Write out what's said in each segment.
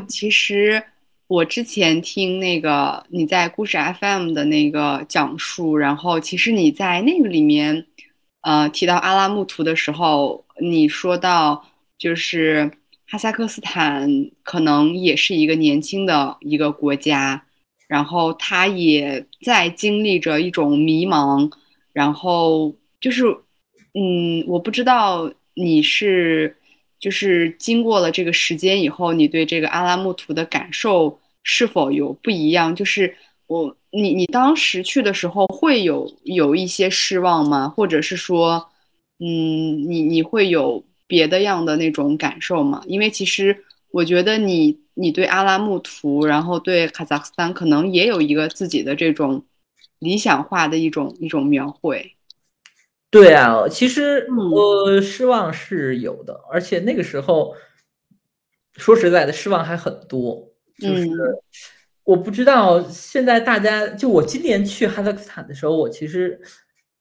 其实我之前听那个你在故事 FM 的那个讲述，然后其实你在那个里面，呃，提到阿拉木图的时候，你说到就是哈萨克斯坦可能也是一个年轻的一个国家，然后他也在经历着一种迷茫，然后就是，嗯，我不知道你是。就是经过了这个时间以后，你对这个阿拉木图的感受是否有不一样？就是我，你，你当时去的时候会有有一些失望吗？或者是说，嗯，你你会有别的样的那种感受吗？因为其实我觉得你，你对阿拉木图，然后对哈萨克斯坦，可能也有一个自己的这种理想化的一种一种描绘。对啊，其实我失望是有的，而且那个时候说实在的，失望还很多。就是我不知道现在大家，就我今年去哈萨克斯坦的时候，我其实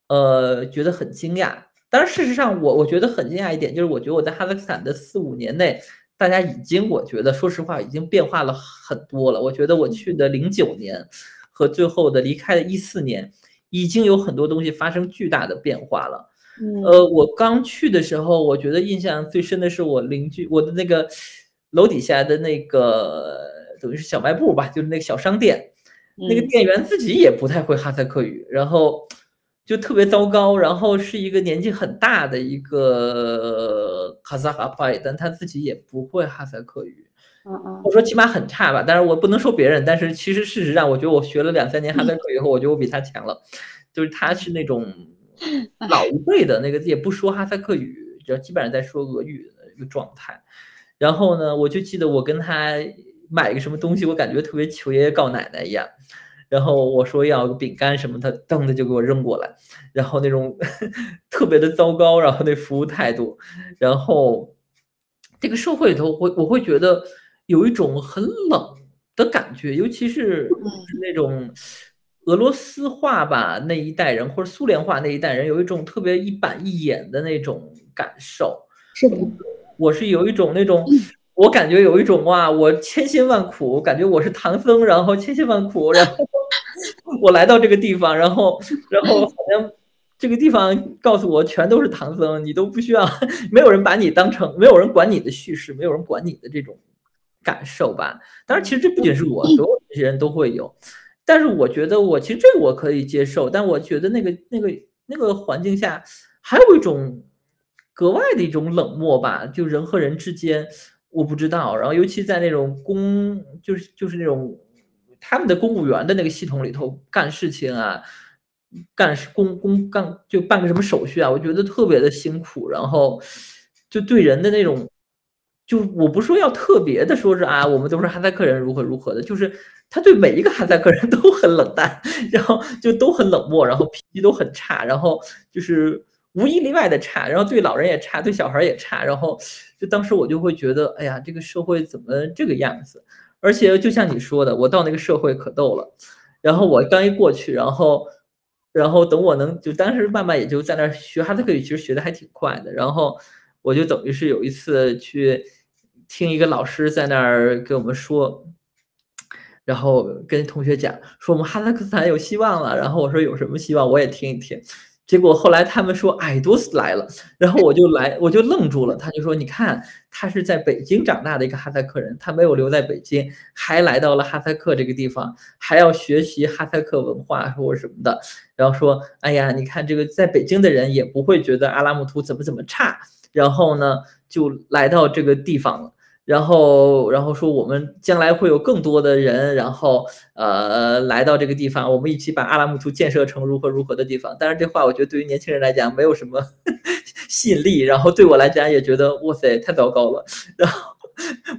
呃觉得很惊讶。当然，事实上我我觉得很惊讶一点，就是我觉得我在哈萨克斯坦的四五年内，大家已经我觉得说实话已经变化了很多了。我觉得我去的零九年和最后的离开的一四年。已经有很多东西发生巨大的变化了。呃，我刚去的时候，我觉得印象最深的是我邻居，我的那个楼底下的那个等于是小卖部吧，就是那个小商店，那个店员自己也不太会哈萨克语，然后就特别糟糕。然后是一个年纪很大的一个哈萨哈派，但他自己也不会哈萨克语。嗯嗯，我说起码很差吧，但是我不能说别人，但是其实事实上，我觉得我学了两三年哈萨克以后，我觉得我比他强了，就是他是那种 老一辈的那个也不说哈萨克语，就基本上在说俄语的一个状态。然后呢，我就记得我跟他买个什么东西，我感觉特别求爷爷告奶奶一样。然后我说要个饼干什么，他噔的就给我扔过来，然后那种 特别的糟糕，然后那服务态度，然后这个社会里头，我我会觉得。有一种很冷的感觉，尤其是那种俄罗斯化吧那一代人，或者苏联化那一代人，有一种特别一板一眼的那种感受。是的，我是有一种那种，我感觉有一种哇，我千辛万苦，感觉我是唐僧，然后千辛万苦，然后 我来到这个地方，然后然后好像这个地方告诉我全都是唐僧，你都不需要，没有人把你当成，没有人管你的叙事，没有人管你的这种。感受吧，当然，其实这不仅是我，所有这些人都会有。但是我觉得，我其实这个我可以接受。但我觉得那个、那个、那个环境下，还有一种格外的一种冷漠吧，就人和人之间，我不知道。然后，尤其在那种公，就是就是那种他们的公务员的那个系统里头干事情啊，干公公干就办个什么手续啊，我觉得特别的辛苦。然后，就对人的那种。就我不说要特别的说是啊，我们都是哈萨克人如何如何的，就是他对每一个哈萨克人都很冷淡，然后就都很冷漠，然后脾气都很差，然后就是无一例外的差，然后对老人也差，对小孩也差，然后就当时我就会觉得，哎呀，这个社会怎么这个样子？而且就像你说的，我到那个社会可逗了，然后我刚一过去，然后然后等我能就当时慢慢也就在那儿学哈萨克语，其实学的还挺快的，然后我就等于是有一次去。听一个老师在那儿给我们说，然后跟同学讲说我们哈萨克斯坦有希望了。然后我说有什么希望？我也听一听。结果后来他们说矮多斯来了，然后我就来，我就愣住了。他就说：“你看，他是在北京长大的一个哈萨克人，他没有留在北京，还来到了哈萨克这个地方，还要学习哈萨克文化或什么的。然后说：哎呀，你看这个在北京的人也不会觉得阿拉木图怎么怎么差。然后呢，就来到这个地方了。”然后，然后说我们将来会有更多的人，然后呃来到这个地方，我们一起把阿拉木图建设成如何如何的地方。但是这话我觉得对于年轻人来讲没有什么 吸引力，然后对我来讲也觉得哇塞太糟糕了。然后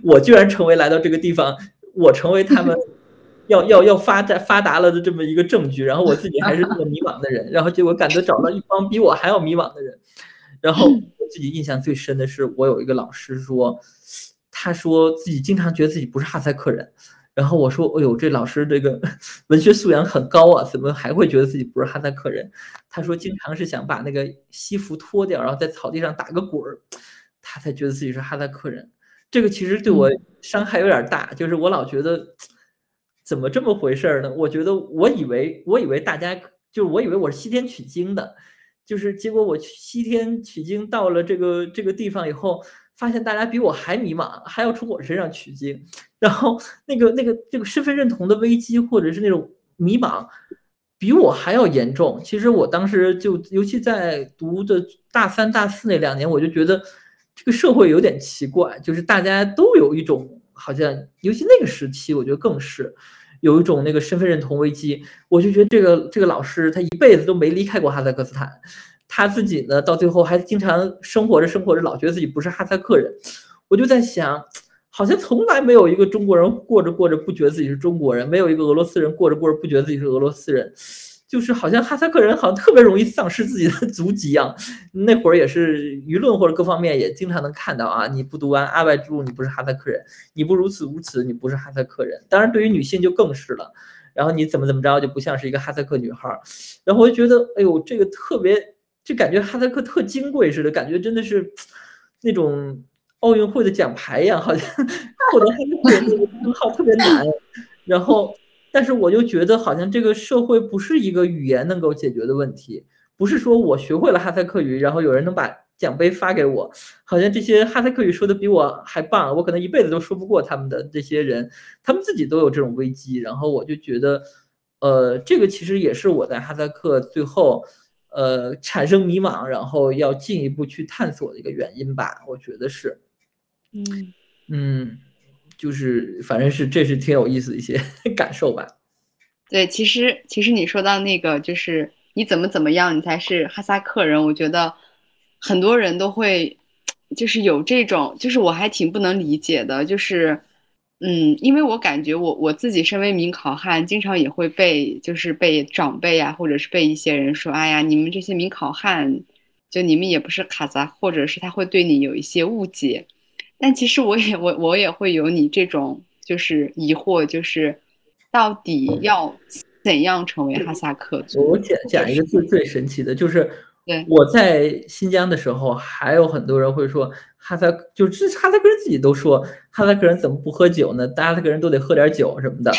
我居然成为来到这个地方，我成为他们 要要要发展发达了的这么一个证据。然后我自己还是这么迷茫的人，然后结果感觉找到一帮比我还要迷茫的人。然后我自己印象最深的是，我有一个老师说。他说自己经常觉得自己不是哈萨克人，然后我说：“哎呦，这老师这个文学素养很高啊，怎么还会觉得自己不是哈萨克人？”他说：“经常是想把那个西服脱掉，然后在草地上打个滚儿，他才觉得自己是哈萨克人。”这个其实对我伤害有点大，就是我老觉得怎么这么回事儿呢？我觉得我以为我以为大家就是我以为我是西天取经的，就是结果我去西天取经到了这个这个地方以后，发现大家比我还迷茫，还要从我身上取经，然后那个那个这个身份认同的危机或者是那种迷茫。比我还要严重。其实我当时就，尤其在读的大三、大四那两年，我就觉得这个社会有点奇怪，就是大家都有一种好像，尤其那个时期，我觉得更是有一种那个身份认同危机。我就觉得这个这个老师他一辈子都没离开过哈萨克斯坦，他自己呢到最后还经常生活着生活着，老觉得自己不是哈萨克人。我就在想。好像从来没有一个中国人过着过着不觉得自己是中国人，没有一个俄罗斯人过着过着不觉得自己是俄罗斯人，就是好像哈萨克人好像特别容易丧失自己的足迹一样。那会儿也是舆论或者各方面也经常能看到啊，你不读完阿外之路，你不是哈萨克人；你不如此如此，你不是哈萨克人。当然，对于女性就更是了。然后你怎么怎么着就不像是一个哈萨克女孩。然后我就觉得，哎呦，这个特别，就感觉哈萨克特金贵似的，感觉真的是那种。奥运会的奖牌一样，好像 获得哈萨克那个称号特别难。然后，但是我就觉得，好像这个社会不是一个语言能够解决的问题，不是说我学会了哈萨克语，然后有人能把奖杯发给我。好像这些哈萨克语说的比我还棒，我可能一辈子都说不过他们的这些人，他们自己都有这种危机。然后我就觉得，呃，这个其实也是我在哈萨克最后。呃，产生迷茫，然后要进一步去探索的一个原因吧，我觉得是，嗯嗯，就是反正是这是挺有意思一些 感受吧。对，其实其实你说到那个，就是你怎么怎么样，你才是哈萨克人，我觉得很多人都会，就是有这种，就是我还挺不能理解的，就是。嗯，因为我感觉我我自己身为民考汉，经常也会被就是被长辈啊，或者是被一些人说，哎呀，你们这些民考汉，就你们也不是卡扎，或者是他会对你有一些误解。但其实我也我我也会有你这种就是疑惑，就是到底要怎样成为哈萨克族？我讲讲一个最最神奇的，就是。对，我在新疆的时候，还有很多人会说哈萨，就是哈萨克人自己都说哈萨克人怎么不喝酒呢？哈萨克人都得喝点酒什么的。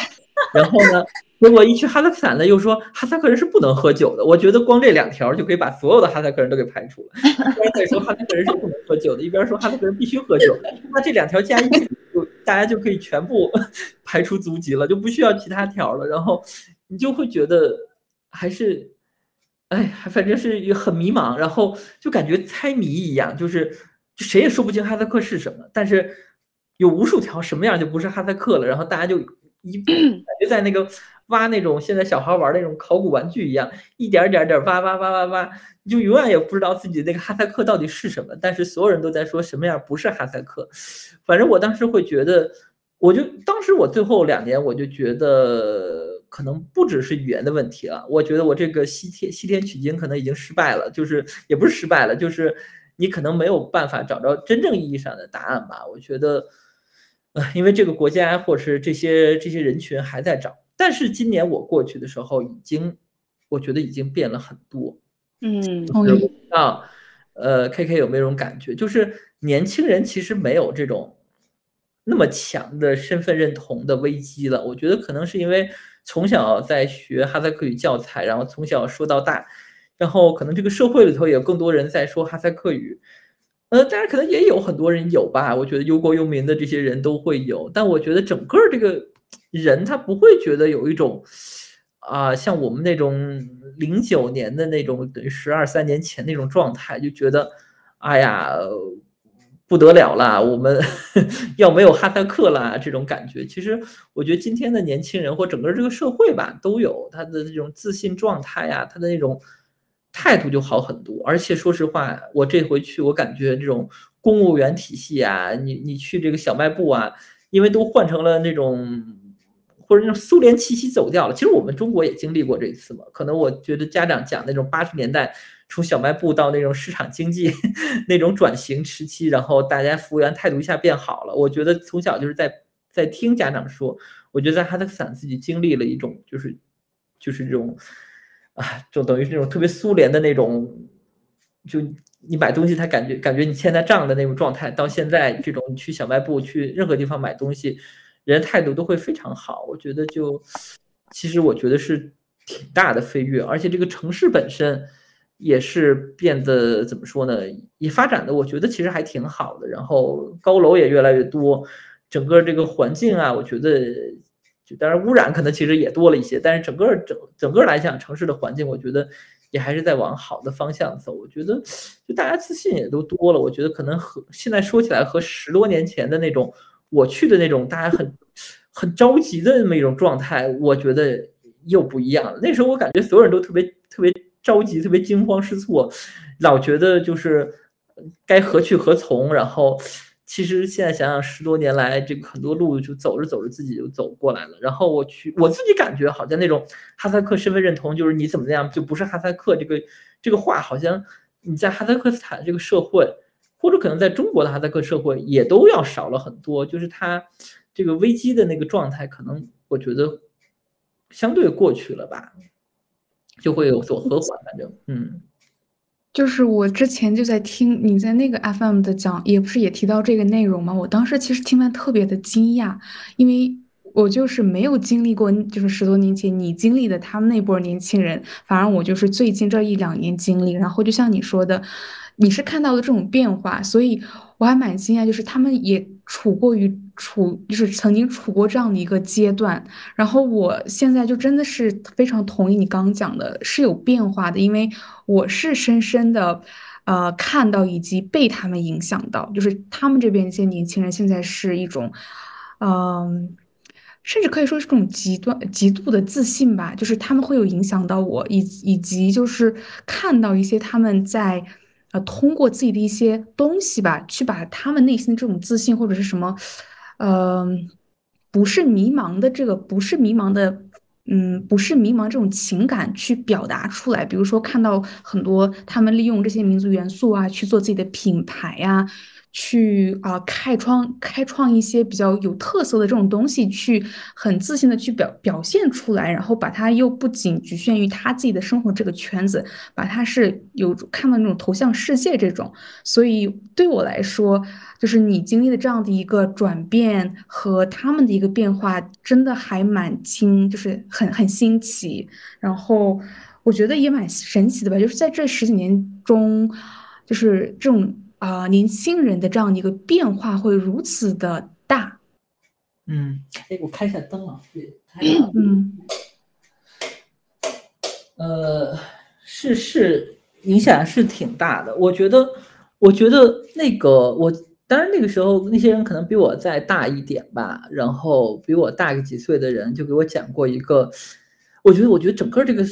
然后呢，结果一去哈萨克斯坦呢，又说哈萨克人是不能喝酒的。我觉得光这两条就可以把所有的哈萨克人都给排除了。一边在说哈萨克人是不能喝酒的，一边说哈萨克人必须喝酒。那这两条加一起，就大家就可以全部 排除族籍了，就不需要其他条了。然后你就会觉得还是。哎，反正是很迷茫，然后就感觉猜谜一样，就是谁也说不清哈萨克是什么，但是有无数条什么样就不是哈萨克了，然后大家就一感觉在那个挖那种现在小孩玩那种考古玩具一样，一点点点挖挖挖挖挖，你就永远也不知道自己那个哈萨克到底是什么，但是所有人都在说什么样不是哈萨克，反正我当时会觉得，我就当时我最后两年我就觉得。可能不只是语言的问题了，我觉得我这个西天西天取经可能已经失败了，就是也不是失败了，就是你可能没有办法找着真正意义上的答案吧。我觉得，呃，因为这个国家或者是这些这些人群还在找，但是今年我过去的时候，已经我觉得已经变了很多。嗯，我不知道，呃，K K 有没有这种感觉？就是年轻人其实没有这种那么强的身份认同的危机了。我觉得可能是因为。从小在学哈萨克语教材，然后从小说到大，然后可能这个社会里头也有更多人在说哈萨克语，呃，当然可能也有很多人有吧。我觉得忧国忧民的这些人都会有，但我觉得整个这个人他不会觉得有一种啊，像我们那种零九年的那种等于十二三年前那种状态，就觉得哎呀。不得了啦，我们 要没有哈萨克啦，这种感觉。其实我觉得今天的年轻人或整个这个社会吧，都有他的这种自信状态呀，他的那种态度就好很多。而且说实话，我这回去，我感觉这种公务员体系啊，你你去这个小卖部啊，因为都换成了那种或者那种苏联气息走掉了。其实我们中国也经历过这一次嘛。可能我觉得家长讲那种八十年代。从小卖部到那种市场经济 那种转型时期，然后大家服务员态度一下变好了。我觉得从小就是在在听家长说，我觉得在哈萨克斯坦自己经历了一种就是就是这种啊，就等于是那种特别苏联的那种，就你买东西，他感觉感觉你欠他账的那种状态，到现在这种去小卖部去任何地方买东西，人态度都会非常好。我觉得就其实我觉得是挺大的飞跃，而且这个城市本身也是变得怎么说呢？也发展的我觉得其实还挺好的，然后高楼也越来越多，整个这个环境啊，我觉得就当然污染可能其实也多了一些，但是整个整整个来讲，城市的环境我觉得。也还是在往好的方向走，我觉得就大家自信也都多了。我觉得可能和现在说起来和十多年前的那种我去的那种大家很很着急的那么一种状态，我觉得又不一样了。那时候我感觉所有人都特别特别着急，特别惊慌失措，老觉得就是该何去何从，然后。其实现在想想，十多年来，这个很多路就走着走着自己就走过来了。然后我去，我自己感觉好像那种哈萨克身份认同，就是你怎么样就不是哈萨克这个这个话，好像你在哈萨克斯坦这个社会，或者可能在中国的哈萨克社会也都要少了很多。就是他这个危机的那个状态，可能我觉得相对过去了吧，就会有所和缓。反正，嗯。就是我之前就在听你在那个 FM 的讲，也不是也提到这个内容吗？我当时其实听完特别的惊讶，因为我就是没有经历过，就是十多年前你经历的他们那波年轻人，反而我就是最近这一两年经历，然后就像你说的，你是看到了这种变化，所以我还蛮惊讶，就是他们也处过于。处就是曾经处过这样的一个阶段，然后我现在就真的是非常同意你刚刚讲的，是有变化的，因为我是深深的，呃，看到以及被他们影响到，就是他们这边一些年轻人现在是一种，嗯，甚至可以说是这种极端极度的自信吧，就是他们会有影响到我，以以及就是看到一些他们在。呃，通过自己的一些东西吧，去把他们内心的这种自信或者是什么，嗯，不是迷茫的这个，不是迷茫的，嗯，不是迷茫这种情感去表达出来。比如说，看到很多他们利用这些民族元素啊，去做自己的品牌呀。去啊，开创开创一些比较有特色的这种东西，去很自信的去表表现出来，然后把它又不仅局限于他自己的生活这个圈子，把它是有看到那种投向世界这种。所以对我来说，就是你经历的这样的一个转变和他们的一个变化，真的还蛮惊，就是很很新奇。然后我觉得也蛮神奇的吧，就是在这十几年中，就是这种。啊，年轻人的这样的一个变化会如此的大。嗯，哎，我开一下灯啊。嗯。呃，是是，影响是挺大的。我觉得，我觉得那个，我当然那个时候那些人可能比我再大一点吧，然后比我大个几岁的人就给我讲过一个，我觉得，我觉得整个这个。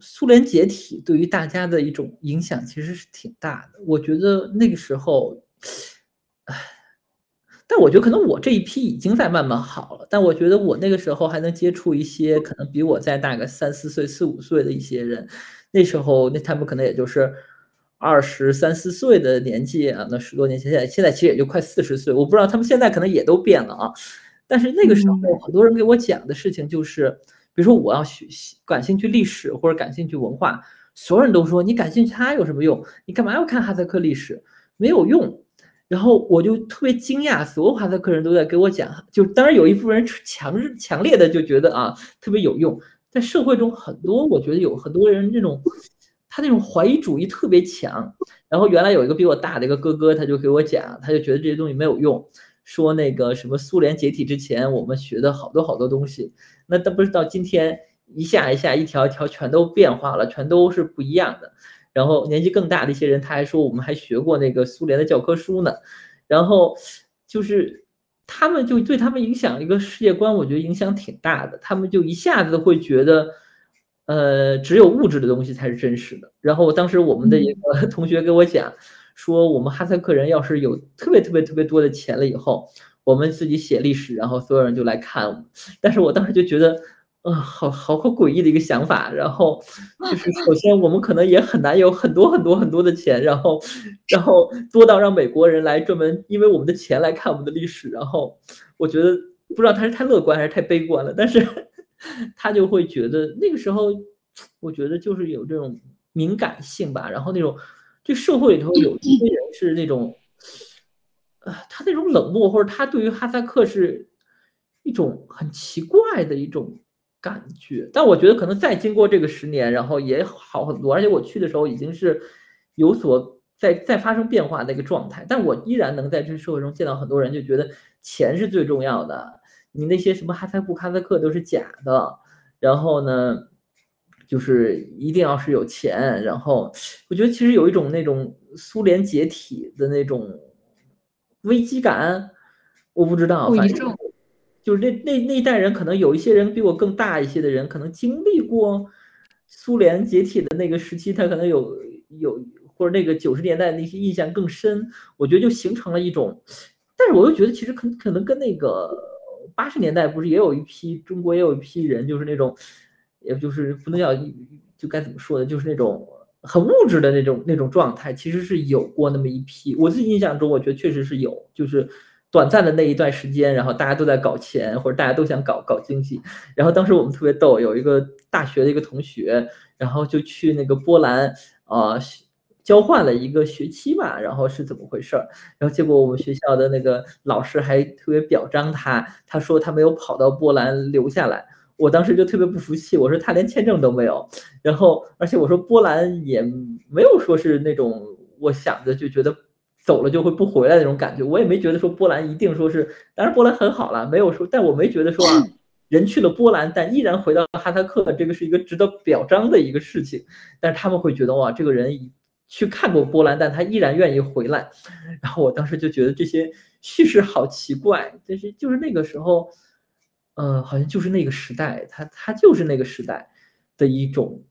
苏联解体对于大家的一种影响其实是挺大的，我觉得那个时候，唉，但我觉得可能我这一批已经在慢慢好了，但我觉得我那个时候还能接触一些可能比我再大个三四岁、四五岁的一些人，那时候那他们可能也就是二十三四岁的年纪啊，那十多年前，现在现在其实也就快四十岁，我不知道他们现在可能也都变了啊，但是那个时候很多人给我讲的事情就是。比如说，我要学习感兴趣历史或者感兴趣文化，所有人都说你感兴趣它有什么用？你干嘛要看哈萨克历史？没有用。然后我就特别惊讶，所有哈萨克人都在给我讲，就当然有一部分人强强烈的就觉得啊特别有用。在社会中，很多我觉得有很多人这种他那种怀疑主义特别强。然后原来有一个比我大的一个哥哥，他就给我讲，他就觉得这些东西没有用。说那个什么苏联解体之前，我们学的好多好多东西，那都不是到今天一下一下一条一条全都变化了，全都是不一样的。然后年纪更大的一些人，他还说我们还学过那个苏联的教科书呢。然后就是他们就对他们影响一个世界观，我觉得影响挺大的。他们就一下子会觉得，呃，只有物质的东西才是真实的。然后当时我们的一个 同学给我讲。说我们哈萨克人要是有特别特别特别多的钱了以后，我们自己写历史，然后所有人就来看我们。但是我当时就觉得，啊，好好好诡异的一个想法。然后就是 首先我们可能也很难有很多很多很多的钱，然后然后多到让美国人来专门因为我们的钱来看我们的历史。然后我觉得不知道他是太乐观还是太悲观了，但是 他就会觉得那个时候，我觉得就是有这种敏感性吧，然后那种。这社会里头有一些人是那种，呃，他那种冷漠，或者他对于哈萨克是一种很奇怪的一种感觉。但我觉得可能再经过这个十年，然后也好很多。而且我去的时候已经是有所在在发生变化的一个状态，但我依然能在这社会中见到很多人，就觉得钱是最重要的。你那些什么哈萨布、哈萨克都是假的。然后呢？就是一定要是有钱，然后我觉得其实有一种那种苏联解体的那种危机感，我不知道，反正就是那那那一代人，可能有一些人比我更大一些的人，可能经历过苏联解体的那个时期，他可能有有或者那个九十年代那些印象更深，我觉得就形成了一种，但是我又觉得其实可可能跟那个八十年代不是也有一批中国也有一批人，就是那种。也就是不能叫，就该怎么说呢？就是那种很物质的那种那种状态，其实是有过那么一批。我自己印象中，我觉得确实是有，就是短暂的那一段时间，然后大家都在搞钱，或者大家都想搞搞经济。然后当时我们特别逗，有一个大学的一个同学，然后就去那个波兰啊交换了一个学期吧，然后是怎么回事儿？然后结果我们学校的那个老师还特别表彰他，他说他没有跑到波兰留下来。我当时就特别不服气，我说他连签证都没有，然后而且我说波兰也没有说是那种我想着就觉得走了就会不回来那种感觉，我也没觉得说波兰一定说是，当然波兰很好了，没有说，但我没觉得说啊，人去了波兰但依然回到哈萨克，这个是一个值得表彰的一个事情，但是他们会觉得哇，这个人去看过波兰，但他依然愿意回来，然后我当时就觉得这些叙事好奇怪，就是就是那个时候。呃，好像就是那个时代，它它就是那个时代的一种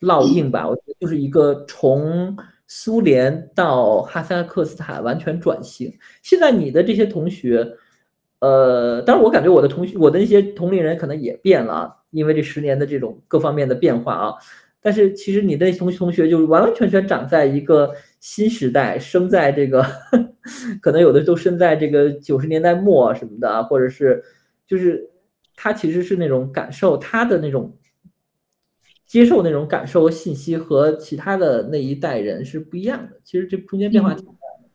烙印吧。我觉得就是一个从苏联到哈萨克斯坦完全转型。现在你的这些同学，呃，当然我感觉我的同学，我的那些同龄人可能也变了，因为这十年的这种各方面的变化啊。但是其实你的同同学就完完全全长在一个新时代，生在这个，可能有的都生在这个九十年代末什么的，或者是就是。他其实是那种感受，他的那种接受那种感受和信息和其他的那一代人是不一样的。其实这中间变化挺大的。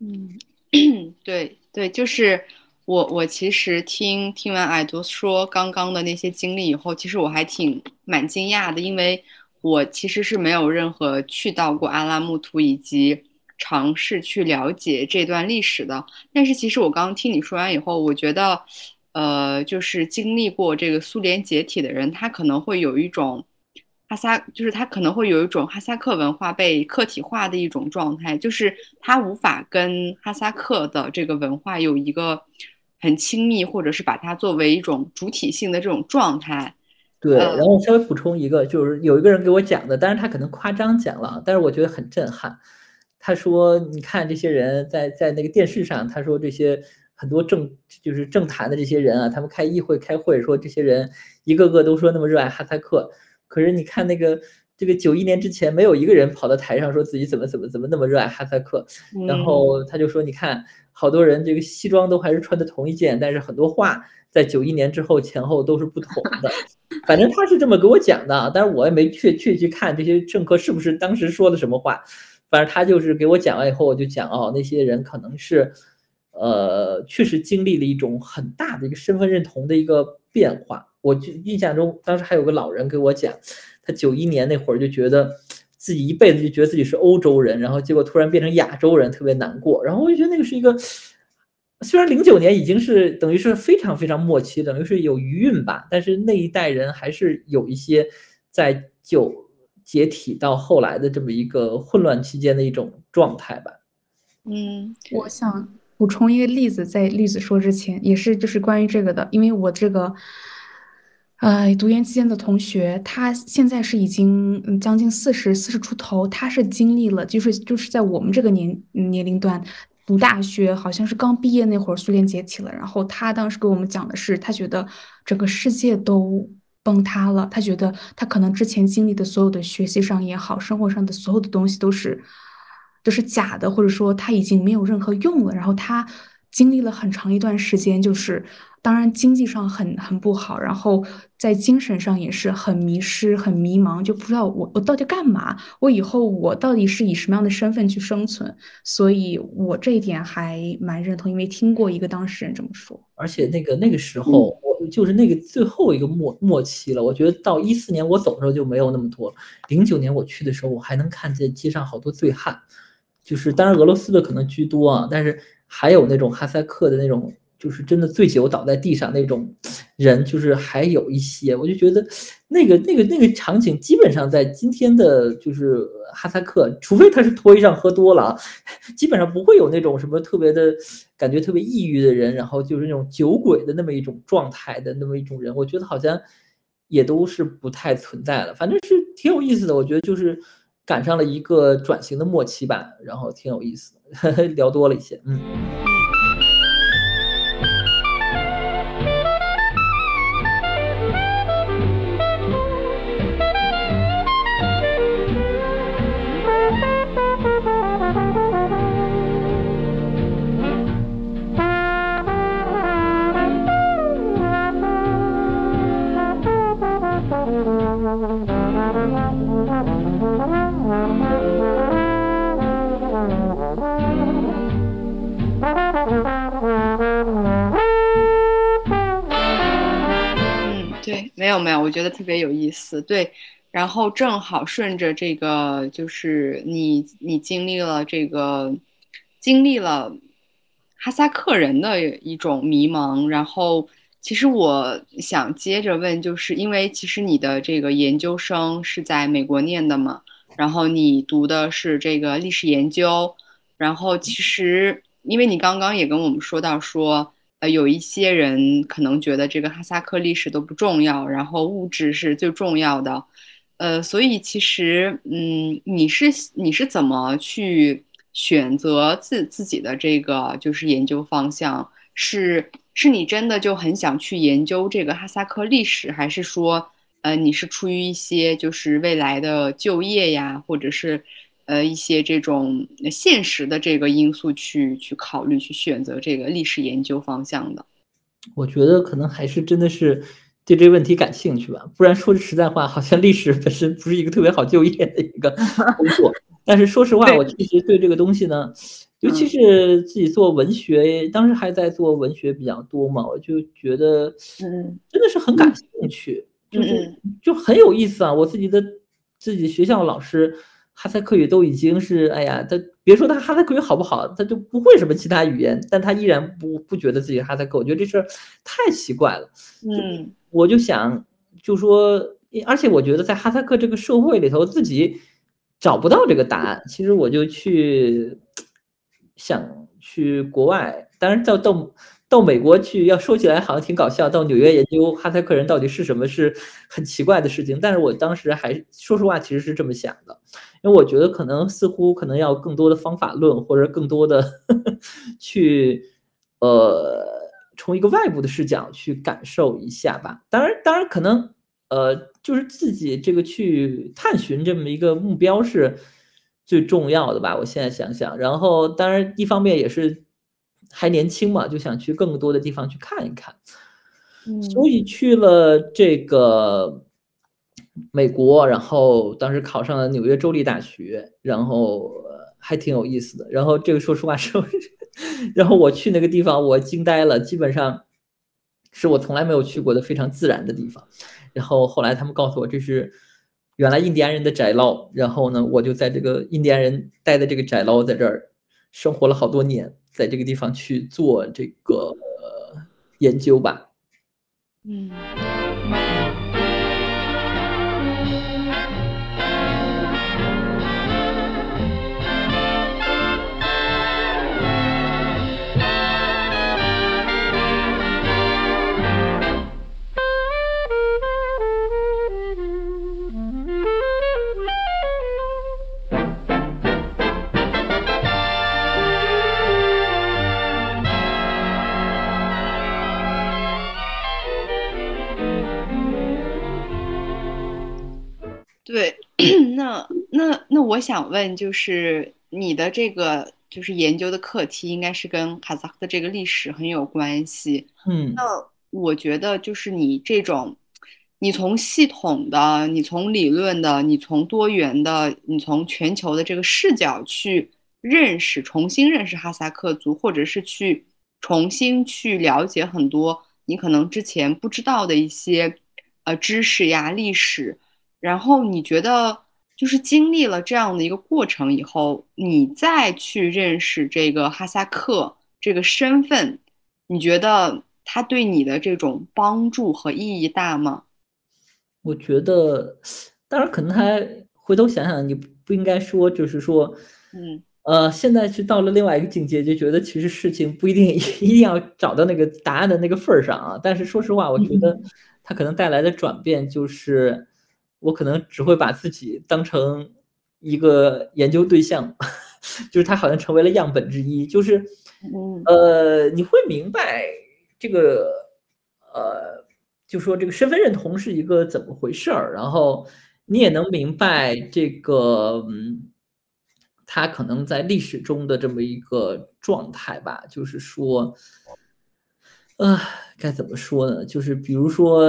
嗯，对对，就是我我其实听听完矮多说刚刚的那些经历以后，其实我还挺蛮惊讶的，因为我其实是没有任何去到过阿拉木图以及尝试去了解这段历史的。但是其实我刚刚听你说完以后，我觉得。呃，就是经历过这个苏联解体的人，他可能会有一种哈萨，就是他可能会有一种哈萨克文化被客体化的一种状态，就是他无法跟哈萨克的这个文化有一个很亲密，或者是把它作为一种主体性的这种状态。对，然后稍微补充一个，就是有一个人给我讲的，但是他可能夸张讲了，但是我觉得很震撼。他说：“你看这些人在在那个电视上，他说这些。”很多政就是政坛的这些人啊，他们开议会开会说，这些人一个个都说那么热爱哈萨克，可是你看那个这个九一年之前，没有一个人跑到台上说自己怎么怎么怎么那么热爱哈萨克。然后他就说，你看好多人这个西装都还是穿的同一件，但是很多话在九一年之后前后都是不同的。反正他是这么给我讲的，但是我也没去去去看这些政客是不是当时说的什么话。反正他就是给我讲完以后，我就讲哦，那些人可能是。呃，确实经历了一种很大的一个身份认同的一个变化。我就印象中，当时还有个老人给我讲，他九一年那会儿就觉得自己一辈子就觉得自己是欧洲人，然后结果突然变成亚洲人，特别难过。然后我就觉得那个是一个，虽然零九年已经是等于是非常非常末期，等于是有余韵吧，但是那一代人还是有一些在九解体到后来的这么一个混乱期间的一种状态吧。嗯，我想。补充一个例子，在例子说之前，也是就是关于这个的，因为我这个，呃，读研期间的同学，他现在是已经将近四十四十出头，他是经历了，就是就是在我们这个年年龄段读大学，好像是刚毕业那会儿，苏联解体了，然后他当时给我们讲的是，他觉得整个世界都崩塌了，他觉得他可能之前经历的所有的学习上也好，生活上的所有的东西都是。都是假的，或者说他已经没有任何用了。然后他经历了很长一段时间，就是当然经济上很很不好，然后在精神上也是很迷失、很迷茫，就不知道我我到底干嘛，我以后我到底是以什么样的身份去生存？所以我这一点还蛮认同，因为听过一个当事人这么说。而且那个那个时候，我就是那个最后一个末末期了。我觉得到一四年我走的时候就没有那么多，零九年我去的时候，我还能看见街上好多醉汉，就是当然俄罗斯的可能居多啊，但是还有那种哈萨克的那种。就是真的醉酒倒在地上那种人，就是还有一些，我就觉得那个那个那个场景，基本上在今天的，就是哈萨克，除非他是脱衣裳喝多了啊，基本上不会有那种什么特别的感觉特别抑郁的人，然后就是那种酒鬼的那么一种状态的那么一种人，我觉得好像也都是不太存在的。反正是挺有意思的，我觉得就是赶上了一个转型的末期吧，然后挺有意思的，聊多了一些，嗯。没有没有，我觉得特别有意思。对，然后正好顺着这个，就是你你经历了这个，经历了哈萨克人的一种迷茫。然后其实我想接着问，就是因为其实你的这个研究生是在美国念的嘛，然后你读的是这个历史研究，然后其实因为你刚刚也跟我们说到说。呃，有一些人可能觉得这个哈萨克历史都不重要，然后物质是最重要的，呃，所以其实，嗯，你是你是怎么去选择自自己的这个就是研究方向？是是你真的就很想去研究这个哈萨克历史，还是说，呃，你是出于一些就是未来的就业呀，或者是？呃，一些这种现实的这个因素去去考虑，去选择这个历史研究方向的。我觉得可能还是真的是对这个问题感兴趣吧，不然说句实在话，好像历史本身不是一个特别好就业的一个工作。但是说实话，我其实对这个东西呢，尤其是自己做文学，当时还在做文学比较多嘛，我就觉得，嗯，真的是很感兴趣，就是就很有意思啊。我自己的自己学校老师。哈萨克语都已经是，哎呀，他别说他哈萨克语好不好，他就不会什么其他语言，但他依然不不觉得自己哈萨克，我觉得这事儿太奇怪了。嗯，我就想，就说，而且我觉得在哈萨克这个社会里头，自己找不到这个答案。其实我就去想去国外，当然到到。到美国去，要说起来好像挺搞笑。到纽约研究哈萨克人到底是什么，是很奇怪的事情。但是我当时还说实话，其实是这么想的，因为我觉得可能似乎可能要更多的方法论，或者更多的 去呃从一个外部的视角去感受一下吧。当然，当然可能呃就是自己这个去探寻这么一个目标是最重要的吧。我现在想想，然后当然一方面也是。还年轻嘛，就想去更多的地方去看一看，所以去了这个美国，然后当时考上了纽约州立大学，然后还挺有意思的。然后这个说实话是，然后我去那个地方，我惊呆了，基本上是我从来没有去过的非常自然的地方。然后后来他们告诉我，这是原来印第安人的宅捞。然后呢，我就在这个印第安人待的这个宅捞，在这儿生活了好多年。在这个地方去做这个研究吧。嗯。那那那我想问，就是你的这个就是研究的课题应该是跟哈萨克的这个历史很有关系。嗯，那我觉得就是你这种，你从系统的，你从理论的，你从多元的，你从全球的这个视角去认识，重新认识哈萨克族，或者是去重新去了解很多你可能之前不知道的一些呃知识呀、历史，然后你觉得。就是经历了这样的一个过程以后，你再去认识这个哈萨克这个身份，你觉得他对你的这种帮助和意义大吗？我觉得，当然可能还回头想想，你不应该说，就是说，嗯，呃，现在是到了另外一个境界，就觉得其实事情不一定 一定要找到那个答案的那个份儿上啊。但是说实话，我觉得它可能带来的转变就是。我可能只会把自己当成一个研究对象，就是他好像成为了样本之一，就是，呃，你会明白这个，呃，就说这个身份认同是一个怎么回事儿，然后你也能明白这个，嗯，他可能在历史中的这么一个状态吧，就是说，呃，该怎么说呢？就是比如说。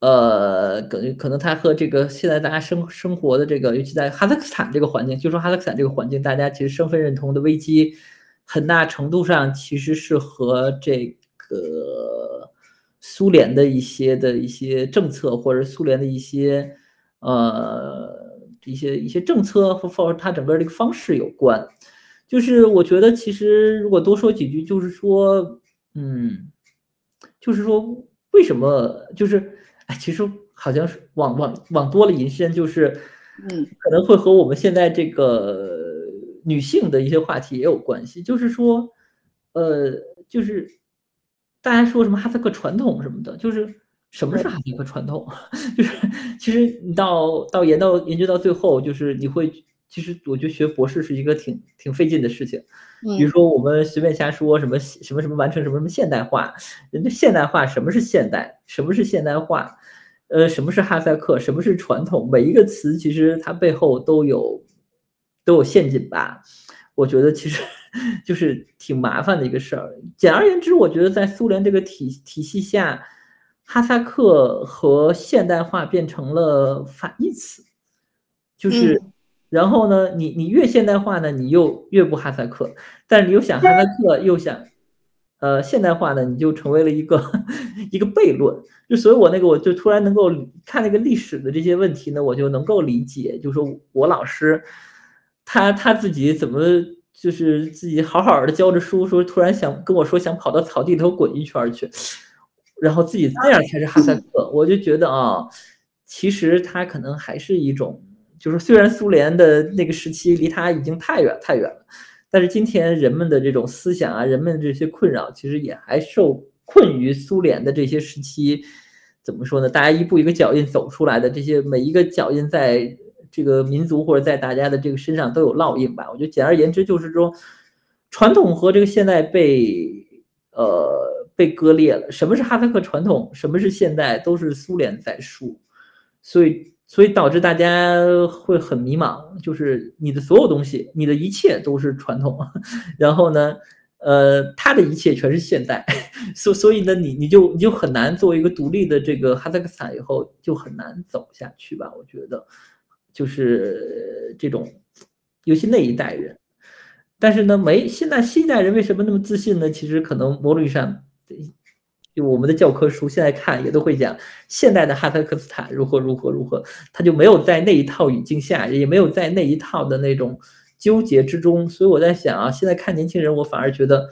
呃，可能可能他和这个现在大家生生活的这个，尤其在哈萨克斯坦这个环境，就说哈萨克斯坦这个环境，大家其实身份认同的危机，很大程度上其实是和这个苏联的一些的一些政策，或者苏联的一些呃一些一些政策或或者他整个这个方式有关。就是我觉得其实如果多说几句，就是说，嗯，就是说为什么就是。哎，其实好像是往往往多了引申，就是，嗯，可能会和我们现在这个女性的一些话题也有关系。就是说，呃，就是大家说什么哈萨克传统什么的，就是什么是哈萨克传统？就是其实你到到研到研究到最后，就是你会，其实我觉得学博士是一个挺挺费劲的事情。比如说我们随便瞎说什么什么什么完成什么什么现代化，人家现代化什么是现代，什么是现代化，呃，什么是哈萨克，什么是传统，每一个词其实它背后都有都有陷阱吧？我觉得其实 就是挺麻烦的一个事儿。简而言之，我觉得在苏联这个体体系下，哈萨克和现代化变成了反义词，就是。然后呢，你你越现代化呢，你又越不哈萨克，但是你又想哈萨克，又想，呃，现代化呢，你就成为了一个 一个悖论。就所以，我那个我就突然能够看那个历史的这些问题呢，我就能够理解，就说我老师他他自己怎么就是自己好好的教着书，说突然想跟我说想跑到草地头滚一圈去，然后自己那样才是哈萨克，我就觉得啊，其实他可能还是一种。就是虽然苏联的那个时期离他已经太远太远了，但是今天人们的这种思想啊，人们这些困扰，其实也还受困于苏联的这些时期。怎么说呢？大家一步一个脚印走出来的，这些每一个脚印在这个民族或者在大家的这个身上都有烙印吧。我觉得简而言之就是说，传统和这个现代被呃被割裂了。什么是哈萨克传统？什么是现代？都是苏联在输，所以。所以导致大家会很迷茫，就是你的所有东西，你的一切都是传统，然后呢，呃，他的一切全是现代，所所以呢，你你就你就很难作为一个独立的这个哈萨克斯坦以后就很难走下去吧？我觉得，就是这种，尤其那一代人，但是呢，没现在新一代人为什么那么自信呢？其实可能某种意义上。就我们的教科书现在看也都会讲现代的哈萨克斯坦如何如何如何，他就没有在那一套语境下，也没有在那一套的那种纠结之中。所以我在想啊，现在看年轻人，我反而觉得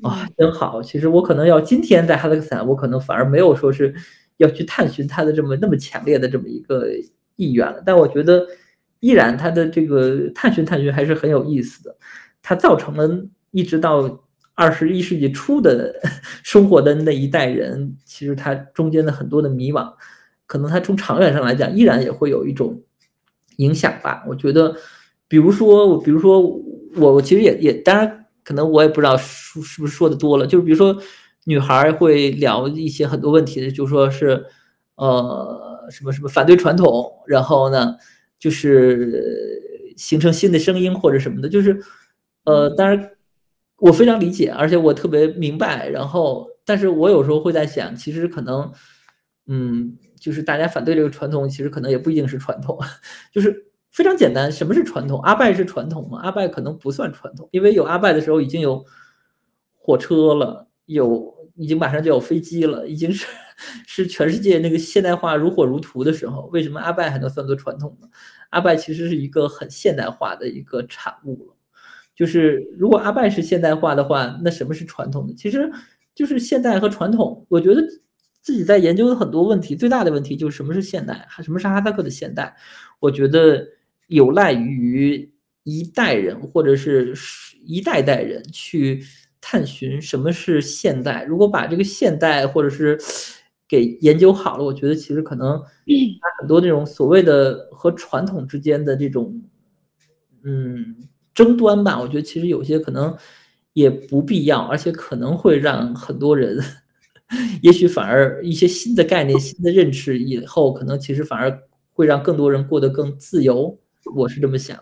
啊真好。其实我可能要今天在哈萨克斯坦，我可能反而没有说是要去探寻他的这么那么强烈的这么一个意愿了。但我觉得依然他的这个探寻探寻还是很有意思的，它造成了一直到。二十一世纪初的 生活的那一代人，其实他中间的很多的迷惘，可能他从长远上来讲，依然也会有一种影响吧。我觉得，比如说，比如说我，我其实也也，当然可能我也不知道说是不是说的多了。就是比如说，女孩会聊一些很多问题，就说是呃什么什么反对传统，然后呢，就是形成新的声音或者什么的，就是。呃，当然我非常理解，而且我特别明白。然后，但是我有时候会在想，其实可能，嗯，就是大家反对这个传统，其实可能也不一定是传统，就是非常简单。什么是传统？阿拜是传统吗？阿拜可能不算传统，因为有阿拜的时候已经有火车了，有已经马上就有飞机了，已经是 是全世界那个现代化如火如荼的时候。为什么阿拜还能算作传统呢？阿拜其实是一个很现代化的一个产物了。就是如果阿拜是现代化的话，那什么是传统的？其实就是现代和传统。我觉得自己在研究的很多问题，最大的问题就是什么是现代，什么是哈萨克的现代？我觉得有赖于一代人或者是一代代人去探寻什么是现代。如果把这个现代或者是给研究好了，我觉得其实可能 很多这种所谓的和传统之间的这种，嗯。争端吧，我觉得其实有些可能也不必要，而且可能会让很多人，也许反而一些新的概念、新的认识以后，可能其实反而会让更多人过得更自由。我是这么想。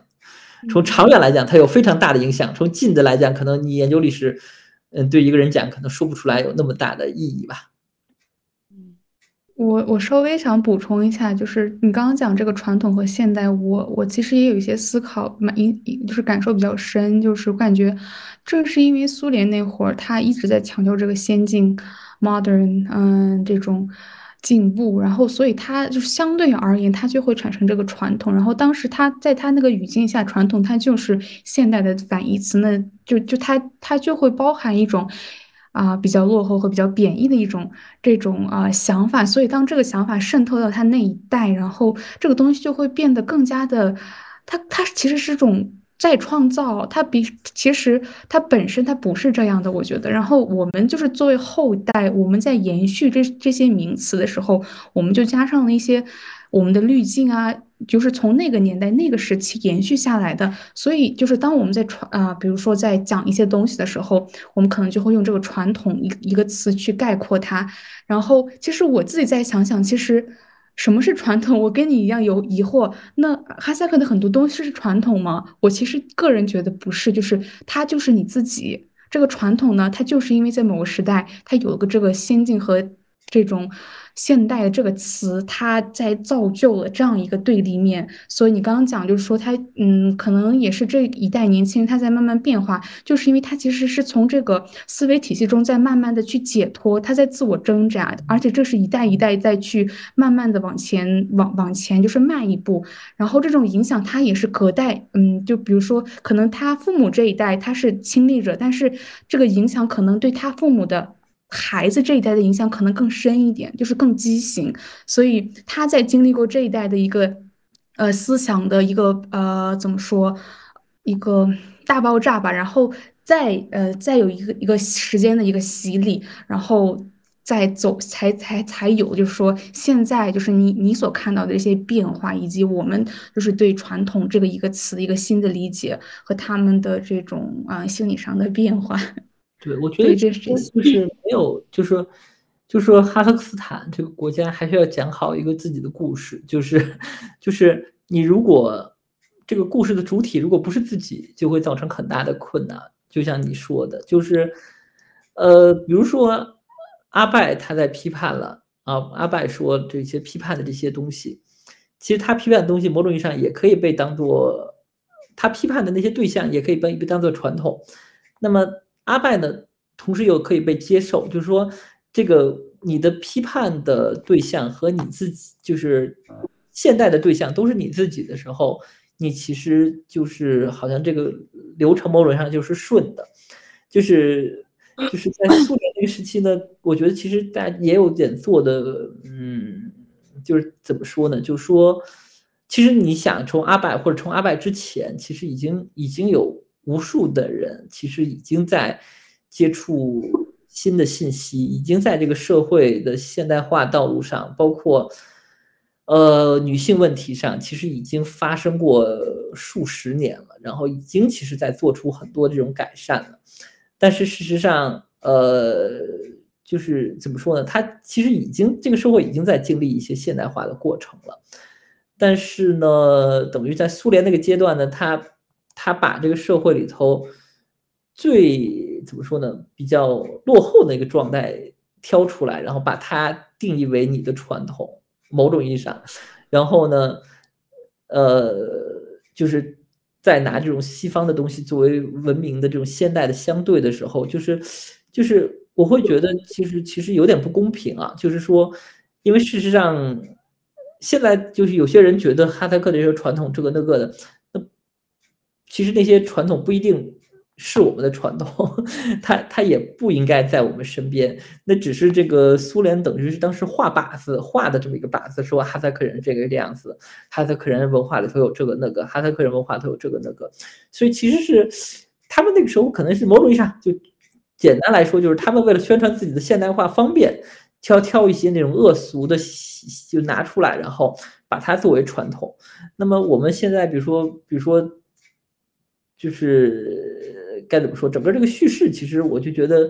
从长远来讲，它有非常大的影响；从近的来讲，可能你研究历史，嗯，对一个人讲，可能说不出来有那么大的意义吧。我我稍微想补充一下，就是你刚刚讲这个传统和现代，我我其实也有一些思考，蛮就是感受比较深，就是我感觉正是因为苏联那会儿，他一直在强调这个先进，modern，嗯，这种进步，然后所以他就相对而言，他就会产生这个传统，然后当时他在他那个语境下，传统它就是现代的反义词，那就就它它就会包含一种。啊，比较落后和比较贬义的一种这种啊想法，所以当这个想法渗透到他那一代，然后这个东西就会变得更加的，它它其实是种再创造，它比其实它本身它不是这样的，我觉得。然后我们就是作为后代，我们在延续这这些名词的时候，我们就加上了一些我们的滤镜啊。就是从那个年代、那个时期延续下来的，所以就是当我们在传啊，比如说在讲一些东西的时候，我们可能就会用这个传统一一个词去概括它。然后，其实我自己再想想，其实什么是传统？我跟你一样有疑惑。那哈萨克的很多东西是传统吗？我其实个人觉得不是，就是它就是你自己这个传统呢，它就是因为在某个时代，它有个这个先进和这种。现代的这个词，它在造就了这样一个对立面。所以你刚刚讲，就是说他，嗯，可能也是这一代年轻人他在慢慢变化，就是因为他其实是从这个思维体系中在慢慢的去解脱，他在自我挣扎，而且这是一代一代再去慢慢的往前往往前就是迈一步。然后这种影响，他也是隔代，嗯，就比如说可能他父母这一代他是亲历者，但是这个影响可能对他父母的。孩子这一代的影响可能更深一点，就是更畸形，所以他在经历过这一代的一个，呃，思想的一个呃，怎么说，一个大爆炸吧，然后再呃，再有一个一个时间的一个洗礼，然后再走，才才才有，就是说现在就是你你所看到的这些变化，以及我们就是对传统这个一个词的一个新的理解和他们的这种啊心理上的变化。对，我觉得这就是没有，就是说，就是说，哈萨克斯坦这个国家还是要讲好一个自己的故事，就是，就是你如果这个故事的主体如果不是自己，就会造成很大的困难。就像你说的，就是，呃，比如说阿拜他在批判了啊，阿拜说这些批判的这些东西，其实他批判的东西某种意义上也可以被当做他批判的那些对象，也可以被被当做传统，那么。阿拜呢，同时又可以被接受，就是说，这个你的批判的对象和你自己，就是现代的对象都是你自己的时候，你其实就是好像这个流程某种上就是顺的，就是就是在苏联那个时期呢，我觉得其实大家也有点做的，嗯，就是怎么说呢？就是说，其实你想从阿拜或者从阿拜之前，其实已经已经有。无数的人其实已经在接触新的信息，已经在这个社会的现代化道路上，包括呃女性问题上，其实已经发生过数十年了，然后已经其实在做出很多这种改善了。但是事实上，呃，就是怎么说呢？它其实已经这个社会已经在经历一些现代化的过程了。但是呢，等于在苏联那个阶段呢，它。他把这个社会里头，最怎么说呢？比较落后的一个状态挑出来，然后把它定义为你的传统，某种意义上，然后呢，呃，就是在拿这种西方的东西作为文明的这种现代的相对的时候，就是就是我会觉得其实其实有点不公平啊，就是说，因为事实上现在就是有些人觉得哈萨克的这些传统这个那个的，其实那些传统不一定。是我们的传统，它它也不应该在我们身边。那只是这个苏联等于是当时画靶子画的这么一个靶子，说哈萨克人这个这样子，哈萨克人文化里头有这个那个，哈萨克人文化里头有这个那个。所以其实是他们那个时候可能是某种意义上，就简单来说，就是他们为了宣传自己的现代化方便，挑挑一些那种恶俗的就拿出来，然后把它作为传统。那么我们现在比如说，比如说，就是。该怎么说？整个这个叙事，其实我就觉得，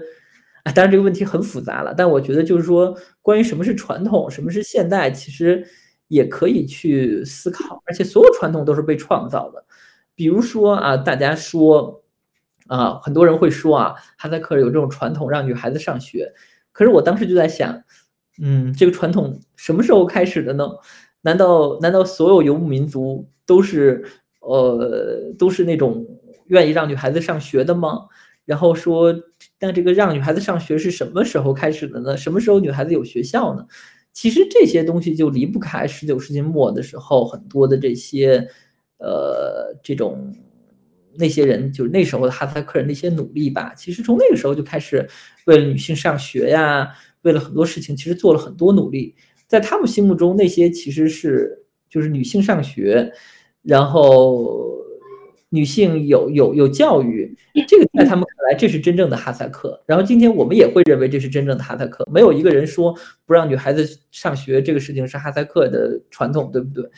啊，当然这个问题很复杂了。但我觉得就是说，关于什么是传统，什么是现代，其实也可以去思考。而且所有传统都是被创造的。比如说啊，大家说啊，很多人会说啊，哈萨克有这种传统，让女孩子上学。可是我当时就在想，嗯，这个传统什么时候开始的呢？难道难道所有游牧民族都是呃都是那种？愿意让女孩子上学的吗？然后说，但这个让女孩子上学是什么时候开始的呢？什么时候女孩子有学校呢？其实这些东西就离不开十九世纪末的时候很多的这些，呃，这种那些人，就是那时候的哈萨克人的一些努力吧。其实从那个时候就开始为了女性上学呀，为了很多事情，其实做了很多努力。在他们心目中，那些其实是就是女性上学，然后。女性有有有教育，这个在他们看来这是真正的哈萨克。然后今天我们也会认为这是真正的哈萨克。没有一个人说不让女孩子上学这个事情是哈萨克的传统，对不对？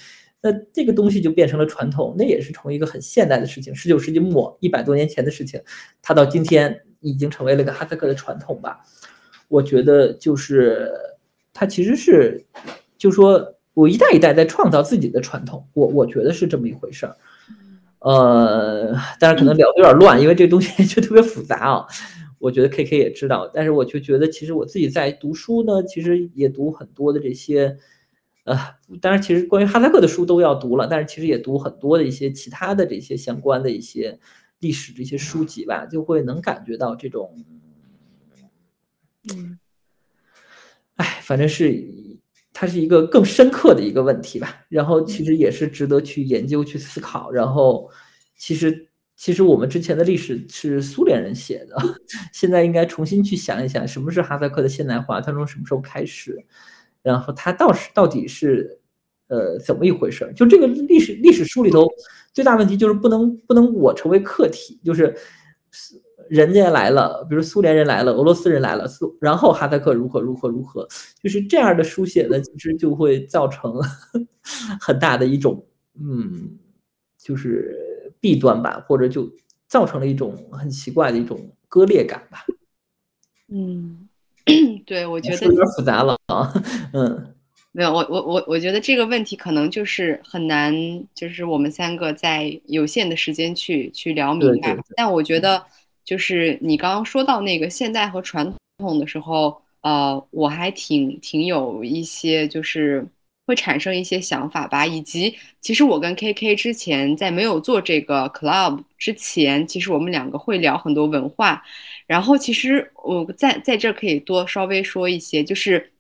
那这个东西就变成了传统，那也是从一个很现代的事情，十九世纪末一百多年前的事情，它到今天已经成为了一个哈萨克的传统吧。我觉得就是它其实是，就说我一代一代在创造自己的传统，我我觉得是这么一回事儿。呃，但是可能聊的有点乱，因为这个东西 就特别复杂啊。我觉得 K K 也知道，但是我就觉得，其实我自己在读书呢，其实也读很多的这些，呃，当然其实关于哈萨克的书都要读了，但是其实也读很多的一些其他的这些相关的一些历史这些书籍吧，就会能感觉到这种，嗯，哎，反正是。它是一个更深刻的一个问题吧，然后其实也是值得去研究、去思考。然后，其实其实我们之前的历史是苏联人写的，现在应该重新去想一想，什么是哈萨克的现代化，它从什么时候开始，然后它到是到底是呃怎么一回事？就这个历史历史书里头最大问题就是不能不能我成为客体，就是人家来了，比如苏联人来了，俄罗斯人来了，苏然后哈萨克如何如何如何，就是这样的书写呢，其实就会造成 很大的一种嗯，就是弊端吧，或者就造成了一种很奇怪的一种割裂感吧。嗯，对，我觉得有点复杂了啊。嗯，没有，我我我我觉得这个问题可能就是很难，就是我们三个在有限的时间去去聊明白。但我觉得。就是你刚刚说到那个现代和传统的时候，呃，我还挺挺有一些，就是会产生一些想法吧。以及，其实我跟 KK 之前在没有做这个 club 之前，其实我们两个会聊很多文化。然后，其实我在在这可以多稍微说一些，就是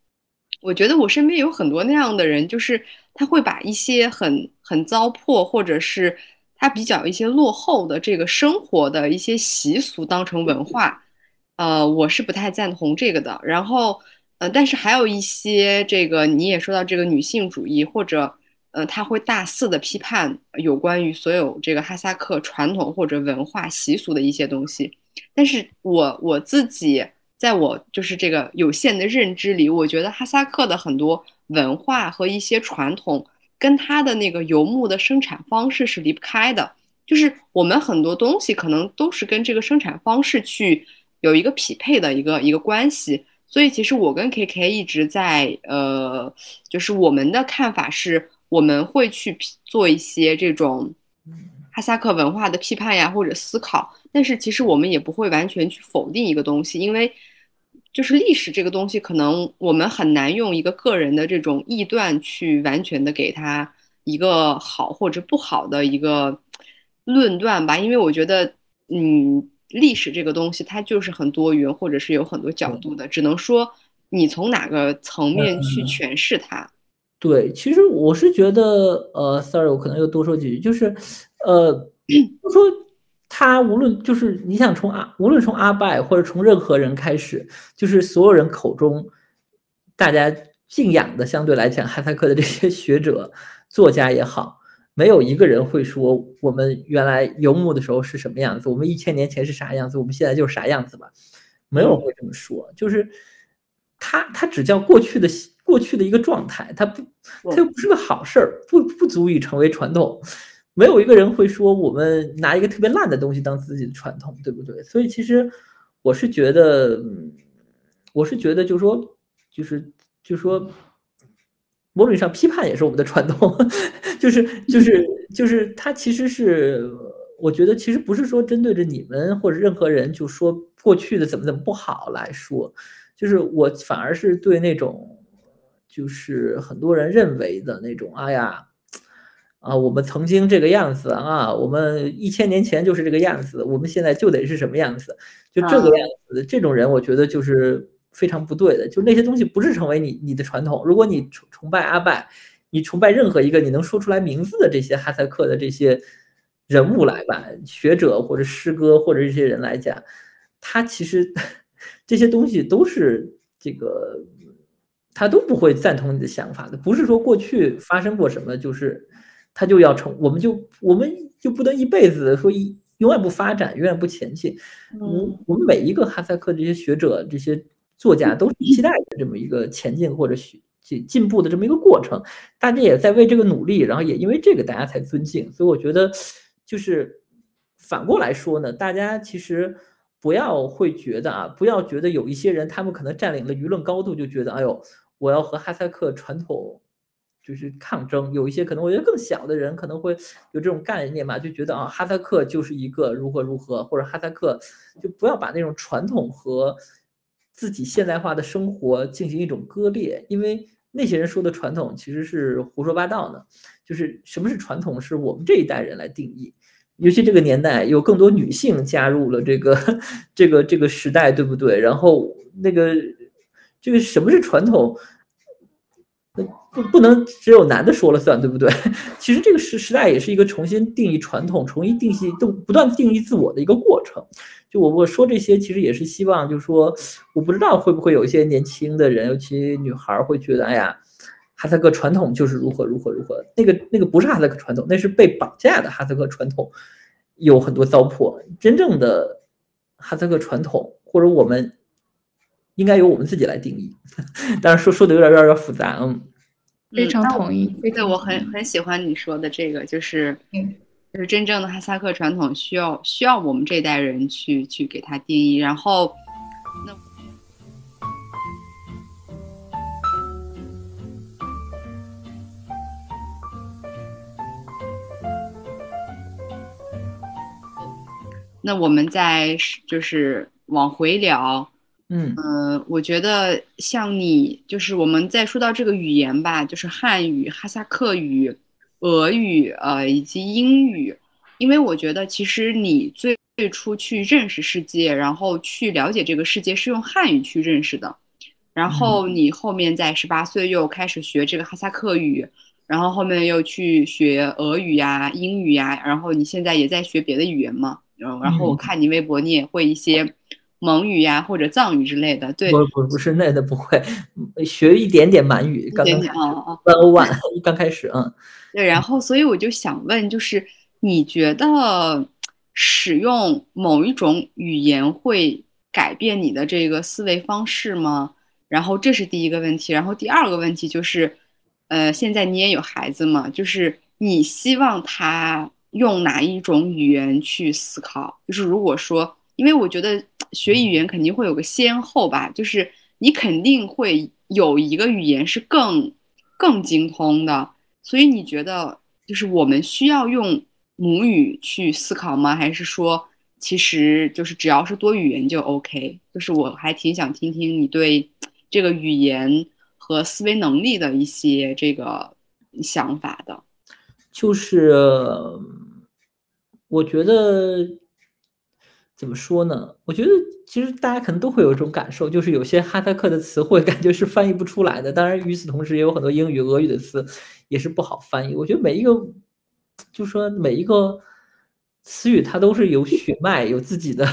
我觉得我身边有很多那样的人，就是他会把一些很很糟粕或者是。他比较一些落后的这个生活的一些习俗当成文化，呃，我是不太赞同这个的。然后，呃，但是还有一些这个你也说到这个女性主义，或者呃，他会大肆的批判有关于所有这个哈萨克传统或者文化习俗的一些东西。但是我我自己在我就是这个有限的认知里，我觉得哈萨克的很多文化和一些传统。跟它的那个游牧的生产方式是离不开的，就是我们很多东西可能都是跟这个生产方式去有一个匹配的一个一个关系。所以其实我跟 K K 一直在呃，就是我们的看法是，我们会去做一些这种哈萨克文化的批判呀或者思考，但是其实我们也不会完全去否定一个东西，因为就是历史这个东西，可能我们很难用一个个人的这种臆断去完全的给他一个好或者不好的一个论断吧，因为我觉得，嗯，历史这个东西它就是很多元，或者是有很多角度的，只能说你从哪个层面去诠释它。对，其实我是觉得，呃，sorry，我可能又多说几句，就是，呃，说他无论就是你想从阿，无论从阿拜或者从任何人开始，就是所有人口中大家敬仰的，相对来讲哈萨克的这些学者、作家也好，没有一个人会说我们原来游牧的时候是什么样子，我们一千年前是啥样子，我们现在就是啥样子吧，没有人会这么说，就是他他只叫过去的。过去的一个状态，他不，他又不是个好事儿，不不足以成为传统。没有一个人会说我们拿一个特别烂的东西当自己的传统，对不对？所以其实我是觉得，我是觉得，就是说，就是就是说，某种意义上批判也是我们的传统，就是就是就是它其实是，我觉得其实不是说针对着你们或者任何人就说过去的怎么怎么不好来说，就是我反而是对那种。就是很多人认为的那种，哎呀，啊，我们曾经这个样子啊，我们一千年前就是这个样子，我们现在就得是什么样子，就这个样子。这种人，我觉得就是非常不对的。就那些东西不是成为你你的传统。如果你崇崇拜阿拜，你崇拜任何一个你能说出来名字的这些哈萨克的这些人物来吧，学者或者诗歌或者这些人来讲，他其实这些东西都是这个。他都不会赞同你的想法的，不是说过去发生过什么，就是他就要成，我们就我们就不能一辈子说一永远不发展，永远不前进。我我们每一个哈萨克这些学者、这些作家都是期待的这么一个前进或者进进步的这么一个过程，大家也在为这个努力，然后也因为这个大家才尊敬。所以我觉得，就是反过来说呢，大家其实不要会觉得啊，不要觉得有一些人他们可能占领了舆论高度，就觉得哎呦。我要和哈萨克传统就是抗争，有一些可能我觉得更小的人可能会有这种概念嘛，就觉得啊哈萨克就是一个如何如何，或者哈萨克就不要把那种传统和自己现代化的生活进行一种割裂，因为那些人说的传统其实是胡说八道的，就是什么是传统是我们这一代人来定义，尤其这个年代有更多女性加入了这个 这个这个时代，对不对？然后那个。这个什么是传统？不不能只有男的说了算，对不对？其实这个时时代也是一个重新定义传统、重新定义、都不断定义自我的一个过程。就我我说这些，其实也是希望，就是说，我不知道会不会有一些年轻的人，尤其女孩会觉得，哎呀，哈萨克传统就是如何如何如何。那个那个不是哈萨克传统，那是被绑架的哈萨克传统，有很多糟粕。真正的哈萨克传统，或者我们。应该由我们自己来定义，但是说说的有点有点复杂，嗯，非常同意。对，我很很喜欢你说的这个，就是，就是真正的哈萨克传统需要需要我们这代人去去给它定义，然后，那那我们再就是往回聊。嗯。呃，我觉得像你，就是我们在说到这个语言吧，就是汉语、哈萨克语、俄语，呃，以及英语，因为我觉得其实你最最初去认识世界，然后去了解这个世界是用汉语去认识的，然后你后面在十八岁又开始学这个哈萨克语，然后后面又去学俄语呀、英语呀，然后你现在也在学别的语言嘛，然后然后我看你微博你也会一些。蒙语呀，或者藏语之类的，对，不不不是那的不会，学一点点满语，刚刚开始，one one，刚开始，嗯，对，然后所以我就想问，就是你觉得使用某一种语言会改变你的这个思维方式吗？然后这是第一个问题，然后第二个问题就是，呃，现在你也有孩子嘛，就是你希望他用哪一种语言去思考？就是如果说，因为我觉得。学语言肯定会有个先后吧，就是你肯定会有一个语言是更更精通的，所以你觉得就是我们需要用母语去思考吗？还是说其实就是只要是多语言就 OK？就是我还挺想听听你对这个语言和思维能力的一些这个想法的。就是我觉得怎么说呢？我觉得其实大家可能都会有一种感受，就是有些哈萨克的词汇感觉是翻译不出来的。当然，与此同时也有很多英语、俄语的词也是不好翻译。我觉得每一个，就说每一个词语它都是有血 脉、有自己的、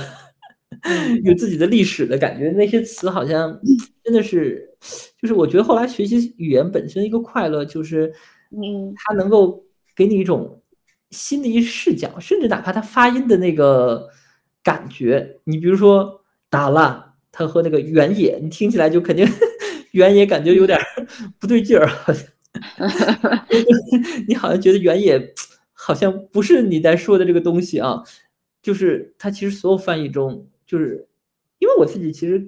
有自己的历史的感觉。那些词好像真的是，就是我觉得后来学习语言本身一个快乐就是，嗯，它能够。给你一种新的一视角，甚至哪怕它发音的那个感觉，你比如说打了，他和那个原野，你听起来就肯定 原野感觉有点不对劲儿，好像你好像觉得原野好像不是你在说的这个东西啊，就是他其实所有翻译中，就是因为我自己其实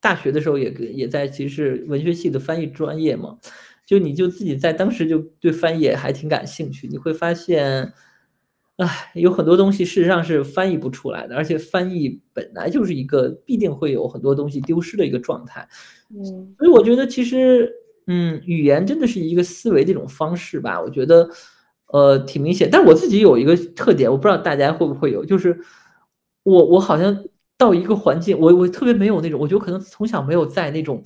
大学的时候也也在其实是文学系的翻译专业嘛。就你就自己在当时就对翻译还挺感兴趣，你会发现，唉，有很多东西事实上是翻译不出来的，而且翻译本来就是一个必定会有很多东西丢失的一个状态。嗯，所以我觉得其实，嗯，语言真的是一个思维的一种方式吧。我觉得，呃，挺明显。但我自己有一个特点，我不知道大家会不会有，就是我我好像到一个环境，我我特别没有那种，我觉得可能从小没有在那种。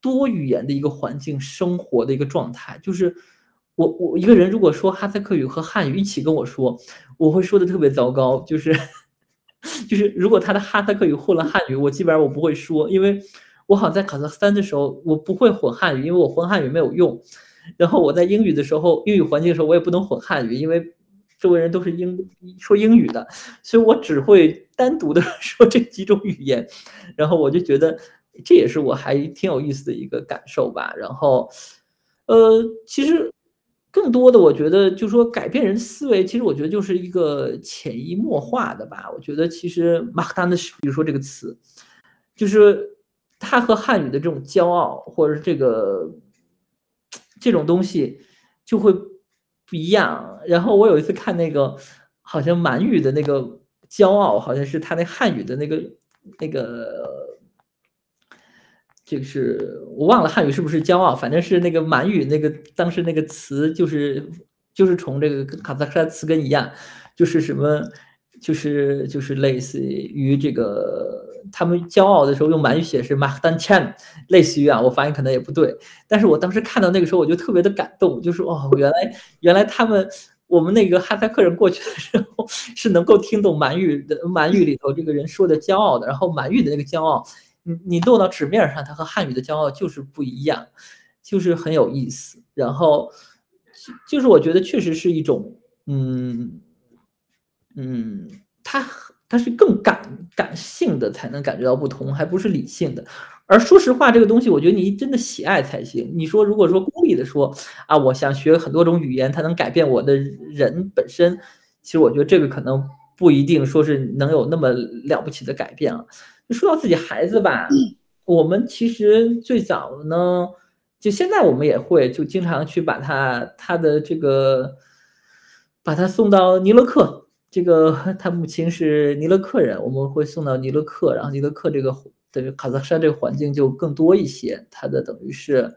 多语言的一个环境生活的一个状态，就是我我一个人如果说哈萨克语和汉语一起跟我说，我会说的特别糟糕，就是就是如果他的哈萨克语混了汉语，我基本上我不会说，因为我好像在卡萨克斯坦的时候，我不会混汉语，因为我混汉语没有用。然后我在英语的时候，英语环境的时候，我也不能混汉语，因为周围人都是英说英语的，所以我只会单独的 说这几种语言，然后我就觉得。这也是我还挺有意思的一个感受吧。然后，呃，其实更多的，我觉得就说改变人思维，其实我觉得就是一个潜移默化的吧。我觉得其实马克丹的，比如说这个词，就是他和汉语的这种骄傲，或者是这个这种东西就会不一样。然后我有一次看那个，好像满语的那个骄傲，好像是他那汉语的那个那个。这个是我忘了汉语是不是骄傲，反正是那个满语那个当时那个词就是就是从这个跟卡萨克词根一样，就是什么就是就是类似于这个他们骄傲的时候用满语写是马丹谦，类似于啊，我发音可能也不对，但是我当时看到那个时候我就特别的感动，就是哦，原来原来他们我们那个哈萨克人过去的时候是能够听懂满语的满语里头这个人说的骄傲的，然后满语的那个骄傲。你你落到纸面上，它和汉语的骄傲就是不一样，就是很有意思。然后，就是我觉得确实是一种，嗯嗯，它它是更感感性的才能感觉到不同，还不是理性的。而说实话，这个东西我觉得你真的喜爱才行。你说如果说功利的说啊，我想学很多种语言，它能改变我的人本身，其实我觉得这个可能不一定说是能有那么了不起的改变啊。说到自己孩子吧，我们其实最早呢，就现在我们也会就经常去把他他的这个，把他送到尼勒克。这个他母亲是尼勒克人，我们会送到尼勒克，然后尼勒克这个等于卡萨克山这个环境就更多一些，他的等于是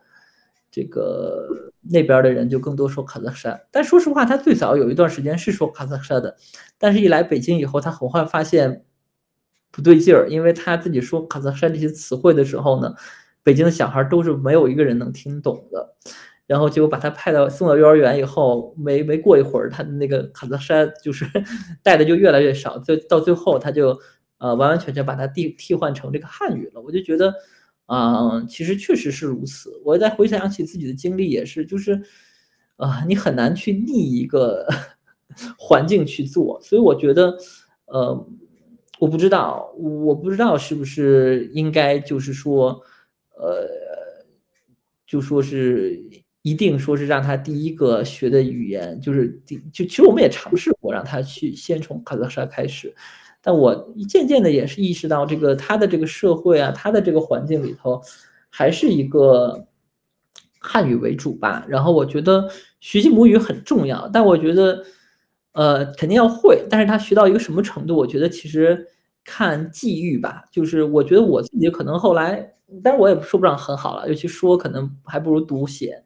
这个那边的人就更多说卡萨克山。但说实话，他最早有一段时间是说卡萨克山的，但是一来北京以后，他很快发现。不对劲儿，因为他自己说卡萨山这些词汇的时候呢，北京的小孩都是没有一个人能听懂的。然后结果把他派到送到幼儿园以后，没没过一会儿，他的那个卡萨山就是 带的就越来越少，就到最后他就呃完完全全把它替替换成这个汉语了。我就觉得啊，其实确实是如此。我在回想起自己的经历也是，就是啊，你很难去逆一个 环境去做，所以我觉得呃。我不知道，我不知道是不是应该就是说，呃，就说是一定说是让他第一个学的语言就是第就其实我们也尝试过让他去先从卡萨沙开始，但我渐渐的也是意识到这个他的这个社会啊，他的这个环境里头还是一个汉语为主吧。然后我觉得学习母语很重要，但我觉得。呃，肯定要会，但是他学到一个什么程度，我觉得其实看际遇吧。就是我觉得我自己可能后来，但是我也说不上很好了，尤其说可能还不如读写。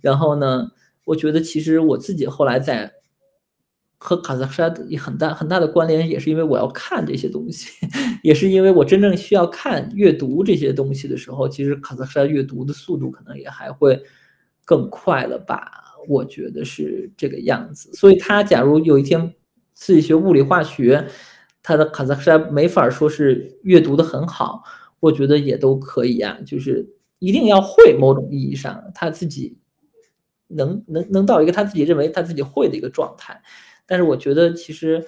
然后呢，我觉得其实我自己后来在和卡萨克沙很大很大的关联，也是因为我要看这些东西，也是因为我真正需要看阅读这些东西的时候，其实卡萨克沙阅读的速度可能也还会更快了吧。我觉得是这个样子，所以他假如有一天自己学物理化学，他的卡萨克山没法说是阅读的很好，我觉得也都可以啊，就是一定要会某种意义上他自己能能能到一个他自己认为他自己会的一个状态，但是我觉得其实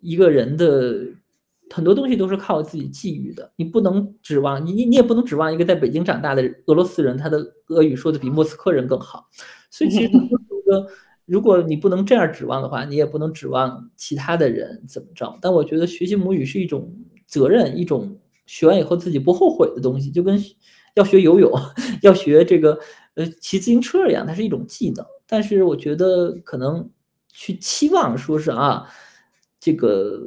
一个人的很多东西都是靠自己际遇的，你不能指望你你也不能指望一个在北京长大的俄罗斯人，他的俄语说的比莫斯科人更好。所以其实说，如果你不能这样指望的话，你也不能指望其他的人怎么着。但我觉得学习母语是一种责任，一种学完以后自己不后悔的东西，就跟要学游泳、要学这个呃骑自行车一样，它是一种技能。但是我觉得可能去期望说是啊，这个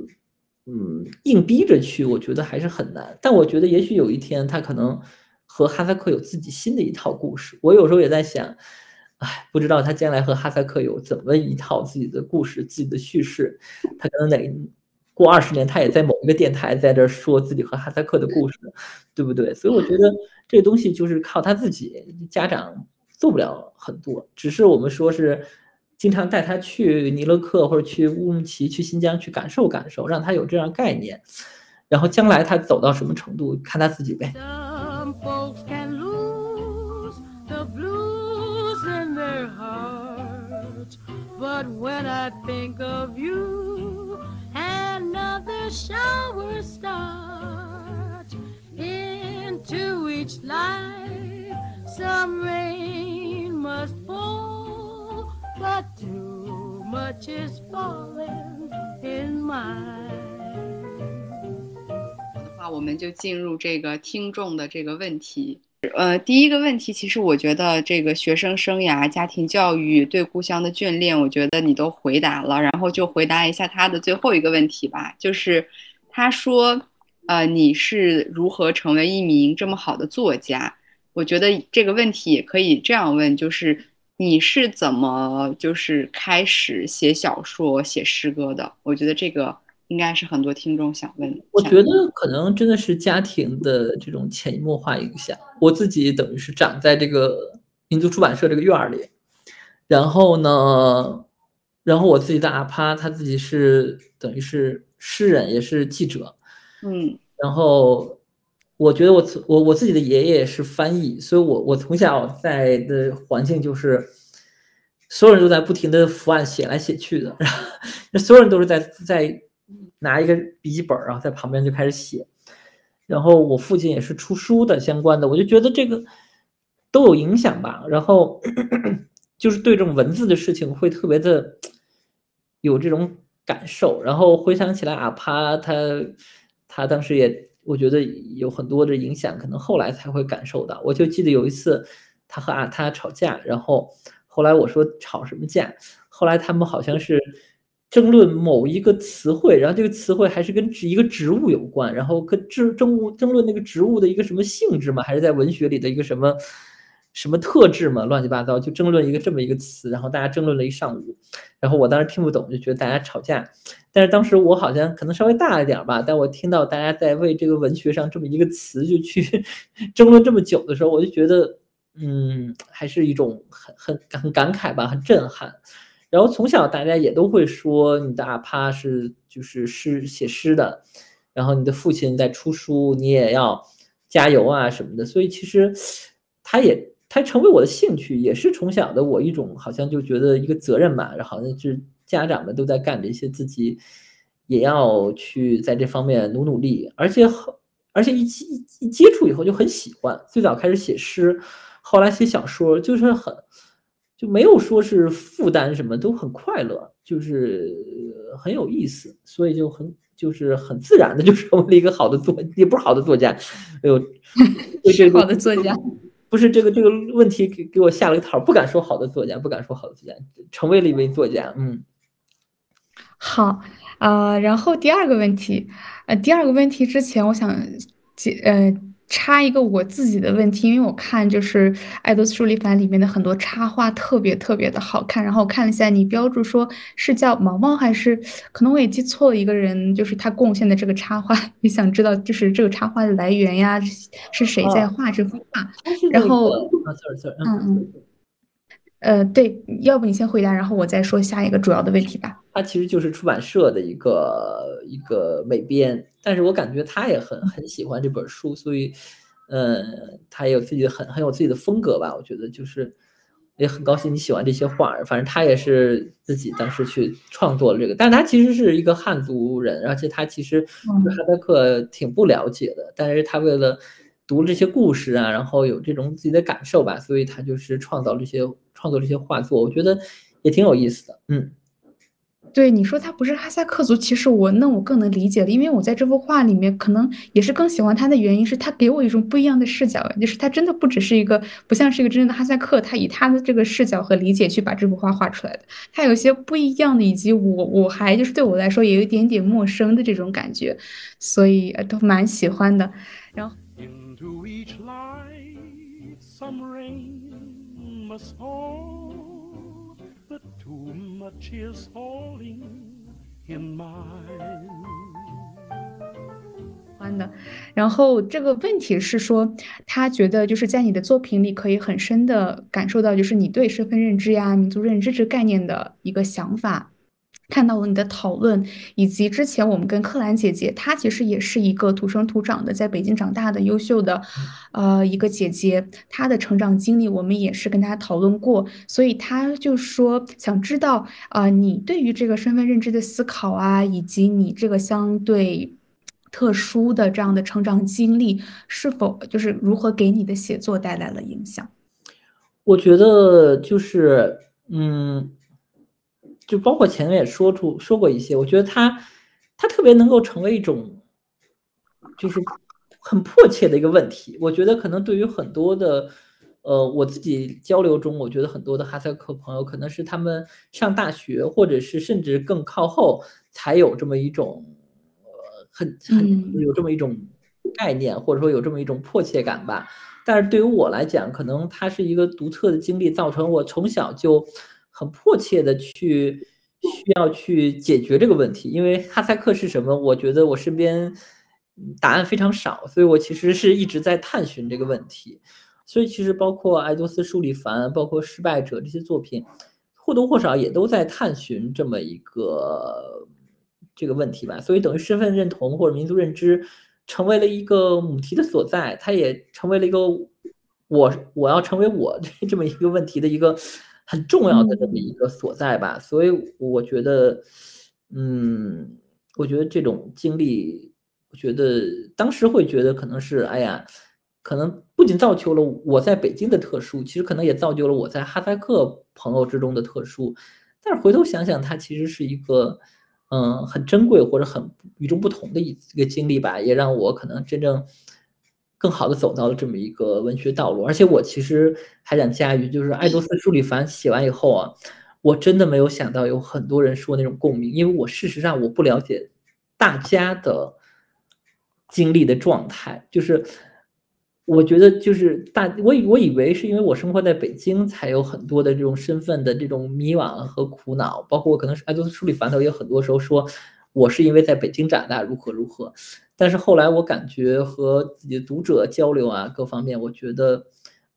嗯硬逼着去，我觉得还是很难。但我觉得也许有一天他可能和哈萨克有自己新的一套故事。我有时候也在想。哎，不知道他将来和哈萨克有怎么一套自己的故事、自己的叙事。他可能哪过二十年，他也在某一个电台在这说自己和哈萨克的故事，对不对？所以我觉得这个东西就是靠他自己，家长做不了很多。只是我们说是经常带他去尼勒克或者去乌鲁木齐、去新疆去感受感受，让他有这样概念。然后将来他走到什么程度，看他自己呗。But when I think of you, another shower starts into each life. Some rain must fall, but too much is falling in mine. 的话，我们就进入这个听众的这个问题。 呃，第一个问题，其实我觉得这个学生生涯、家庭教育对故乡的眷恋，我觉得你都回答了。然后就回答一下他的最后一个问题吧，就是他说，呃，你是如何成为一名这么好的作家？我觉得这个问题也可以这样问，就是你是怎么就是开始写小说、写诗歌的？我觉得这个。应该是很多听众想问。我觉得可能真的是家庭的这种潜移默化影响。我自己等于是长在这个民族出版社这个院儿里，然后呢，然后我自己的阿帕他自己是等于是诗人，也是记者，嗯，然后我觉得我我我自己的爷爷是翻译，所以我我从小在的环境就是所有人都在不停的伏案写来写去的，然后所有人都是在在。拿一个笔记本，然后在旁边就开始写。然后我父亲也是出书的相关的，我就觉得这个都有影响吧。然后 就是对这种文字的事情会特别的 有这种感受。然后回想起来，阿帕他他当时也我觉得有很多的影响，可能后来才会感受到。我就记得有一次他和阿他吵架，然后后来我说吵什么架？后来他们好像是。争论某一个词汇，然后这个词汇还是跟一个植物有关，然后跟争争物争论那个植物的一个什么性质嘛，还是在文学里的一个什么什么特质嘛，乱七八糟就争论一个这么一个词，然后大家争论了一上午，然后我当时听不懂，就觉得大家吵架，但是当时我好像可能稍微大一点吧，但我听到大家在为这个文学上这么一个词就去 争论这么久的时候，我就觉得嗯，还是一种很很很感慨吧，很震撼。然后从小大家也都会说你的阿帕是就是诗写诗的，然后你的父亲在出书，你也要加油啊什么的。所以其实他也他成为我的兴趣，也是从小的我一种好像就觉得一个责任吧，然后好像是家长们都在干这些，自己也要去在这方面努努力。而且很而且一一一接触以后就很喜欢，最早开始写诗，后来写小说，就是很。就没有说是负担什么，都很快乐，就是很有意思，所以就很就是很自然的就成为了一个好的作，也不是好的作家，哎呦，是好的作家，不是这个这个问题给给我下了个套，不敢说好的作家，不敢说好的作家，成为了一位作家，嗯。好，呃，然后第二个问题，呃，第二个问题之前，我想解呃插一个我自己的问题，因为我看就是《爱豆书里凡》里面的很多插画特别特别的好看，然后我看了一下，你标注说是叫毛毛还是可能我也记错了一个人，就是他贡献的这个插画，也想知道就是这个插画的来源呀，是谁在画这幅画？然后，啊，sorry sorry，嗯嗯。呃，对，要不你先回答，然后我再说下一个主要的问题吧。它其实就是出版社的一个一个美编，但是我感觉他也很很喜欢这本书，所以，呃，他也有自己的很很有自己的风格吧。我觉得就是也很高兴你喜欢这些画儿，反正他也是自己当时去创作了这个，但他其实是一个汉族人，而且他其实对哈萨克挺不了解的，但是他为了读这些故事啊，然后有这种自己的感受吧，所以他就是创造这些。创作这些画作，我觉得也挺有意思的。嗯，对你说他不是哈萨克族，其实我那我更能理解了，因为我在这幅画里面可能也是更喜欢他的原因是他给我一种不一样的视角，就是他真的不只是一个不像是一个真正的哈萨克，他以他的这个视角和理解去把这幅画画出来的，他有些不一样的，以及我我还就是对我来说也有一点点陌生的这种感觉，所以都蛮喜欢的。然后。欢的，然后这个问题是说，他觉得就是在你的作品里可以很深的感受到，就是你对身份认知呀、民族认知这概念的一个想法。看到了你的讨论，以及之前我们跟克兰姐姐，她其实也是一个土生土长的在北京长大的优秀的，呃，一个姐姐，她的成长经历我们也是跟她讨论过，所以她就说想知道，呃，你对于这个身份认知的思考啊，以及你这个相对特殊的这样的成长经历，是否就是如何给你的写作带来了影响？我觉得就是，嗯。就包括前面也说出说过一些，我觉得他他特别能够成为一种，就是很迫切的一个问题。我觉得可能对于很多的，呃，我自己交流中，我觉得很多的哈萨克朋友，可能是他们上大学，或者是甚至更靠后，才有这么一种，呃，很很有这么一种概念，或者说有这么一种迫切感吧。但是对于我来讲，可能它是一个独特的经历，造成我从小就。很迫切的去需要去解决这个问题，因为哈萨克是什么？我觉得我身边答案非常少，所以我其实是一直在探寻这个问题。所以其实包括爱多斯·舒里凡，包括《失败者》这些作品，或多或少也都在探寻这么一个这个问题吧。所以等于身份认同或者民族认知成为了一个母题的所在，它也成为了一个我我要成为我 这么一个问题的一个。很重要的这么一个所在吧，所以我觉得，嗯，我觉得这种经历，我觉得当时会觉得可能是，哎呀，可能不仅造就了我在北京的特殊，其实可能也造就了我在哈萨克朋友之中的特殊。但是回头想想，它其实是一个，嗯，很珍贵或者很与众不同的一一个经历吧，也让我可能真正。更好的走到了这么一个文学道路，而且我其实还想加一句，就是爱多斯·舒里凡写完以后啊，我真的没有想到有很多人说那种共鸣，因为我事实上我不了解大家的经历的状态，就是我觉得就是大我以我以为是因为我生活在北京才有很多的这种身份的这种迷惘和苦恼，包括我可能是爱多斯·舒里凡，他也很多时候说我是因为在北京长大，如何如何。但是后来我感觉和自己的读者交流啊，各方面我觉得，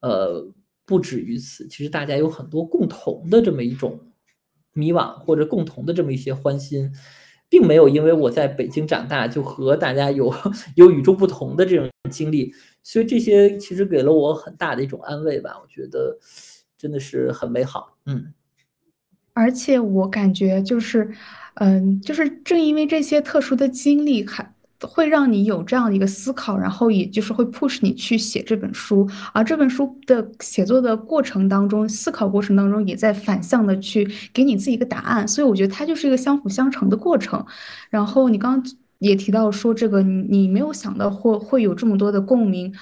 呃，不止于此。其实大家有很多共同的这么一种迷惘，或者共同的这么一些欢心，并没有因为我在北京长大就和大家有 有与众不同的这种经历。所以这些其实给了我很大的一种安慰吧。我觉得真的是很美好。嗯，而且我感觉就是，嗯，就是正因为这些特殊的经历，还。会让你有这样的一个思考，然后也就是会 push 你去写这本书，而这本书的写作的过程当中，思考过程当中也在反向的去给你自己一个答案，所以我觉得它就是一个相辅相成的过程。然后你刚刚也提到说这个，你没有想到会会有这么多的共鸣，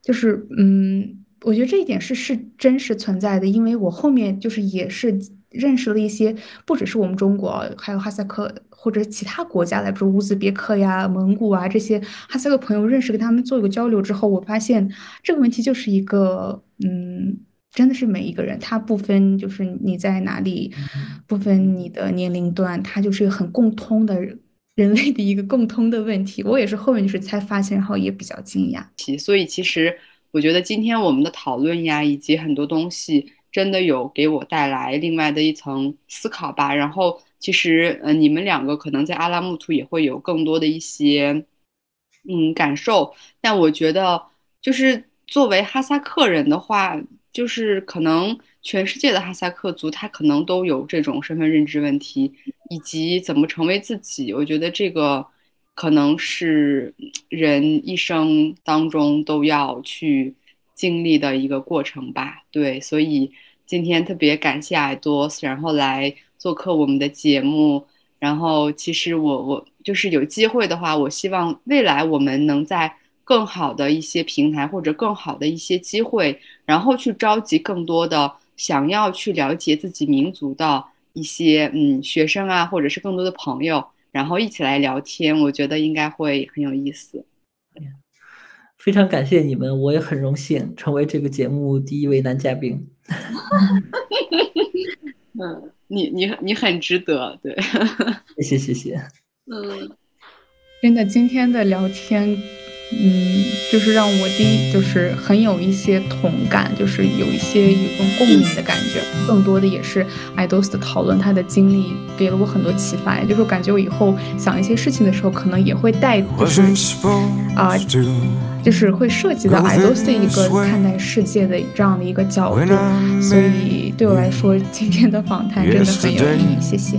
就是嗯，我觉得这一点是是真实存在的，因为我后面就是也是认识了一些不只是我们中国，还有哈萨克或者其他国家的，比如乌兹别克呀、蒙古啊这些哈萨克朋友认识，跟他们做一个交流之后，我发现这个问题就是一个，嗯，真的是每一个人，他不分就是你在哪里，不分你的年龄段，他就是一个很共通的人 类的一个共通的问题。我也是后面就是才发现，然后也比较惊讶。其所以其实我觉得今天我们的讨论呀，以及很多东西。真的有给我带来另外的一层思考吧。然后，其实，呃，你们两个可能在阿拉木图也会有更多的一些，嗯，感受。但我觉得，就是作为哈萨克人的话，就是可能全世界的哈萨克族，他可能都有这种身份认知问题，以及怎么成为自己。我觉得这个可能是人一生当中都要去。经历的一个过程吧，对，所以今天特别感谢爱多，然后来做客我们的节目。然后其实我我就是有机会的话，我希望未来我们能在更好的一些平台或者更好的一些机会，然后去召集更多的想要去了解自己民族的一些嗯学生啊，或者是更多的朋友，然后一起来聊天，我觉得应该会很有意思。非常感谢你们，我也很荣幸成为这个节目第一位男嘉宾。嗯，你你你很值得，对，谢谢谢谢。嗯，真的，今天的聊天。嗯，就是让我第一就是很有一些同感，就是有一些有一种共鸣的感觉。更多的也是爱豆斯的讨论，他的经历给了我很多启发。就是感觉我以后想一些事情的时候，可能也会带，就是啊，就是会涉及到爱豆斯一个看待世界的这样的一个角度。所以对我来说，今天的访谈真的很有意义。谢谢。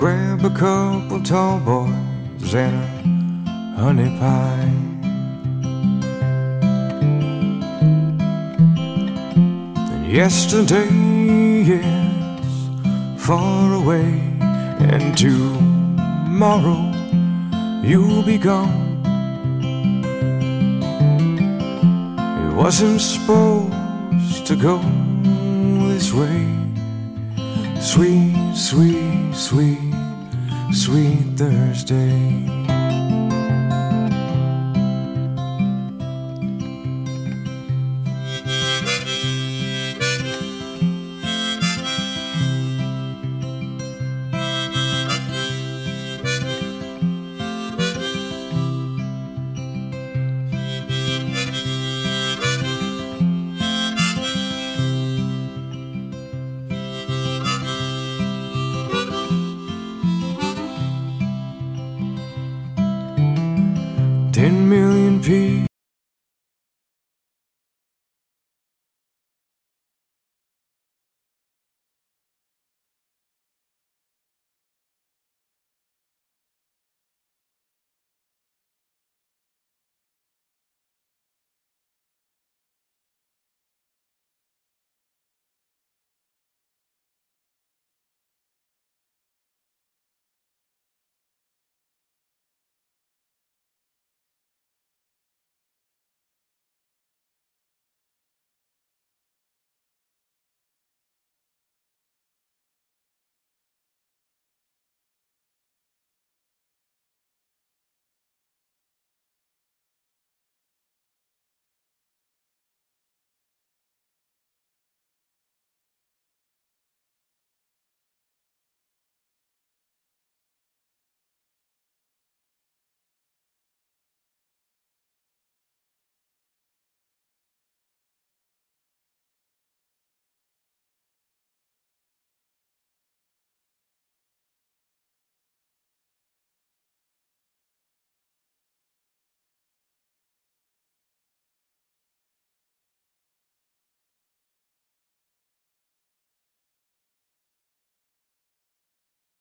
Grab a couple tall boys and a honey pie. And yesterday is far away, and tomorrow you'll be gone. It wasn't supposed to go this way. Sweet, sweet, sweet sweet Thursday.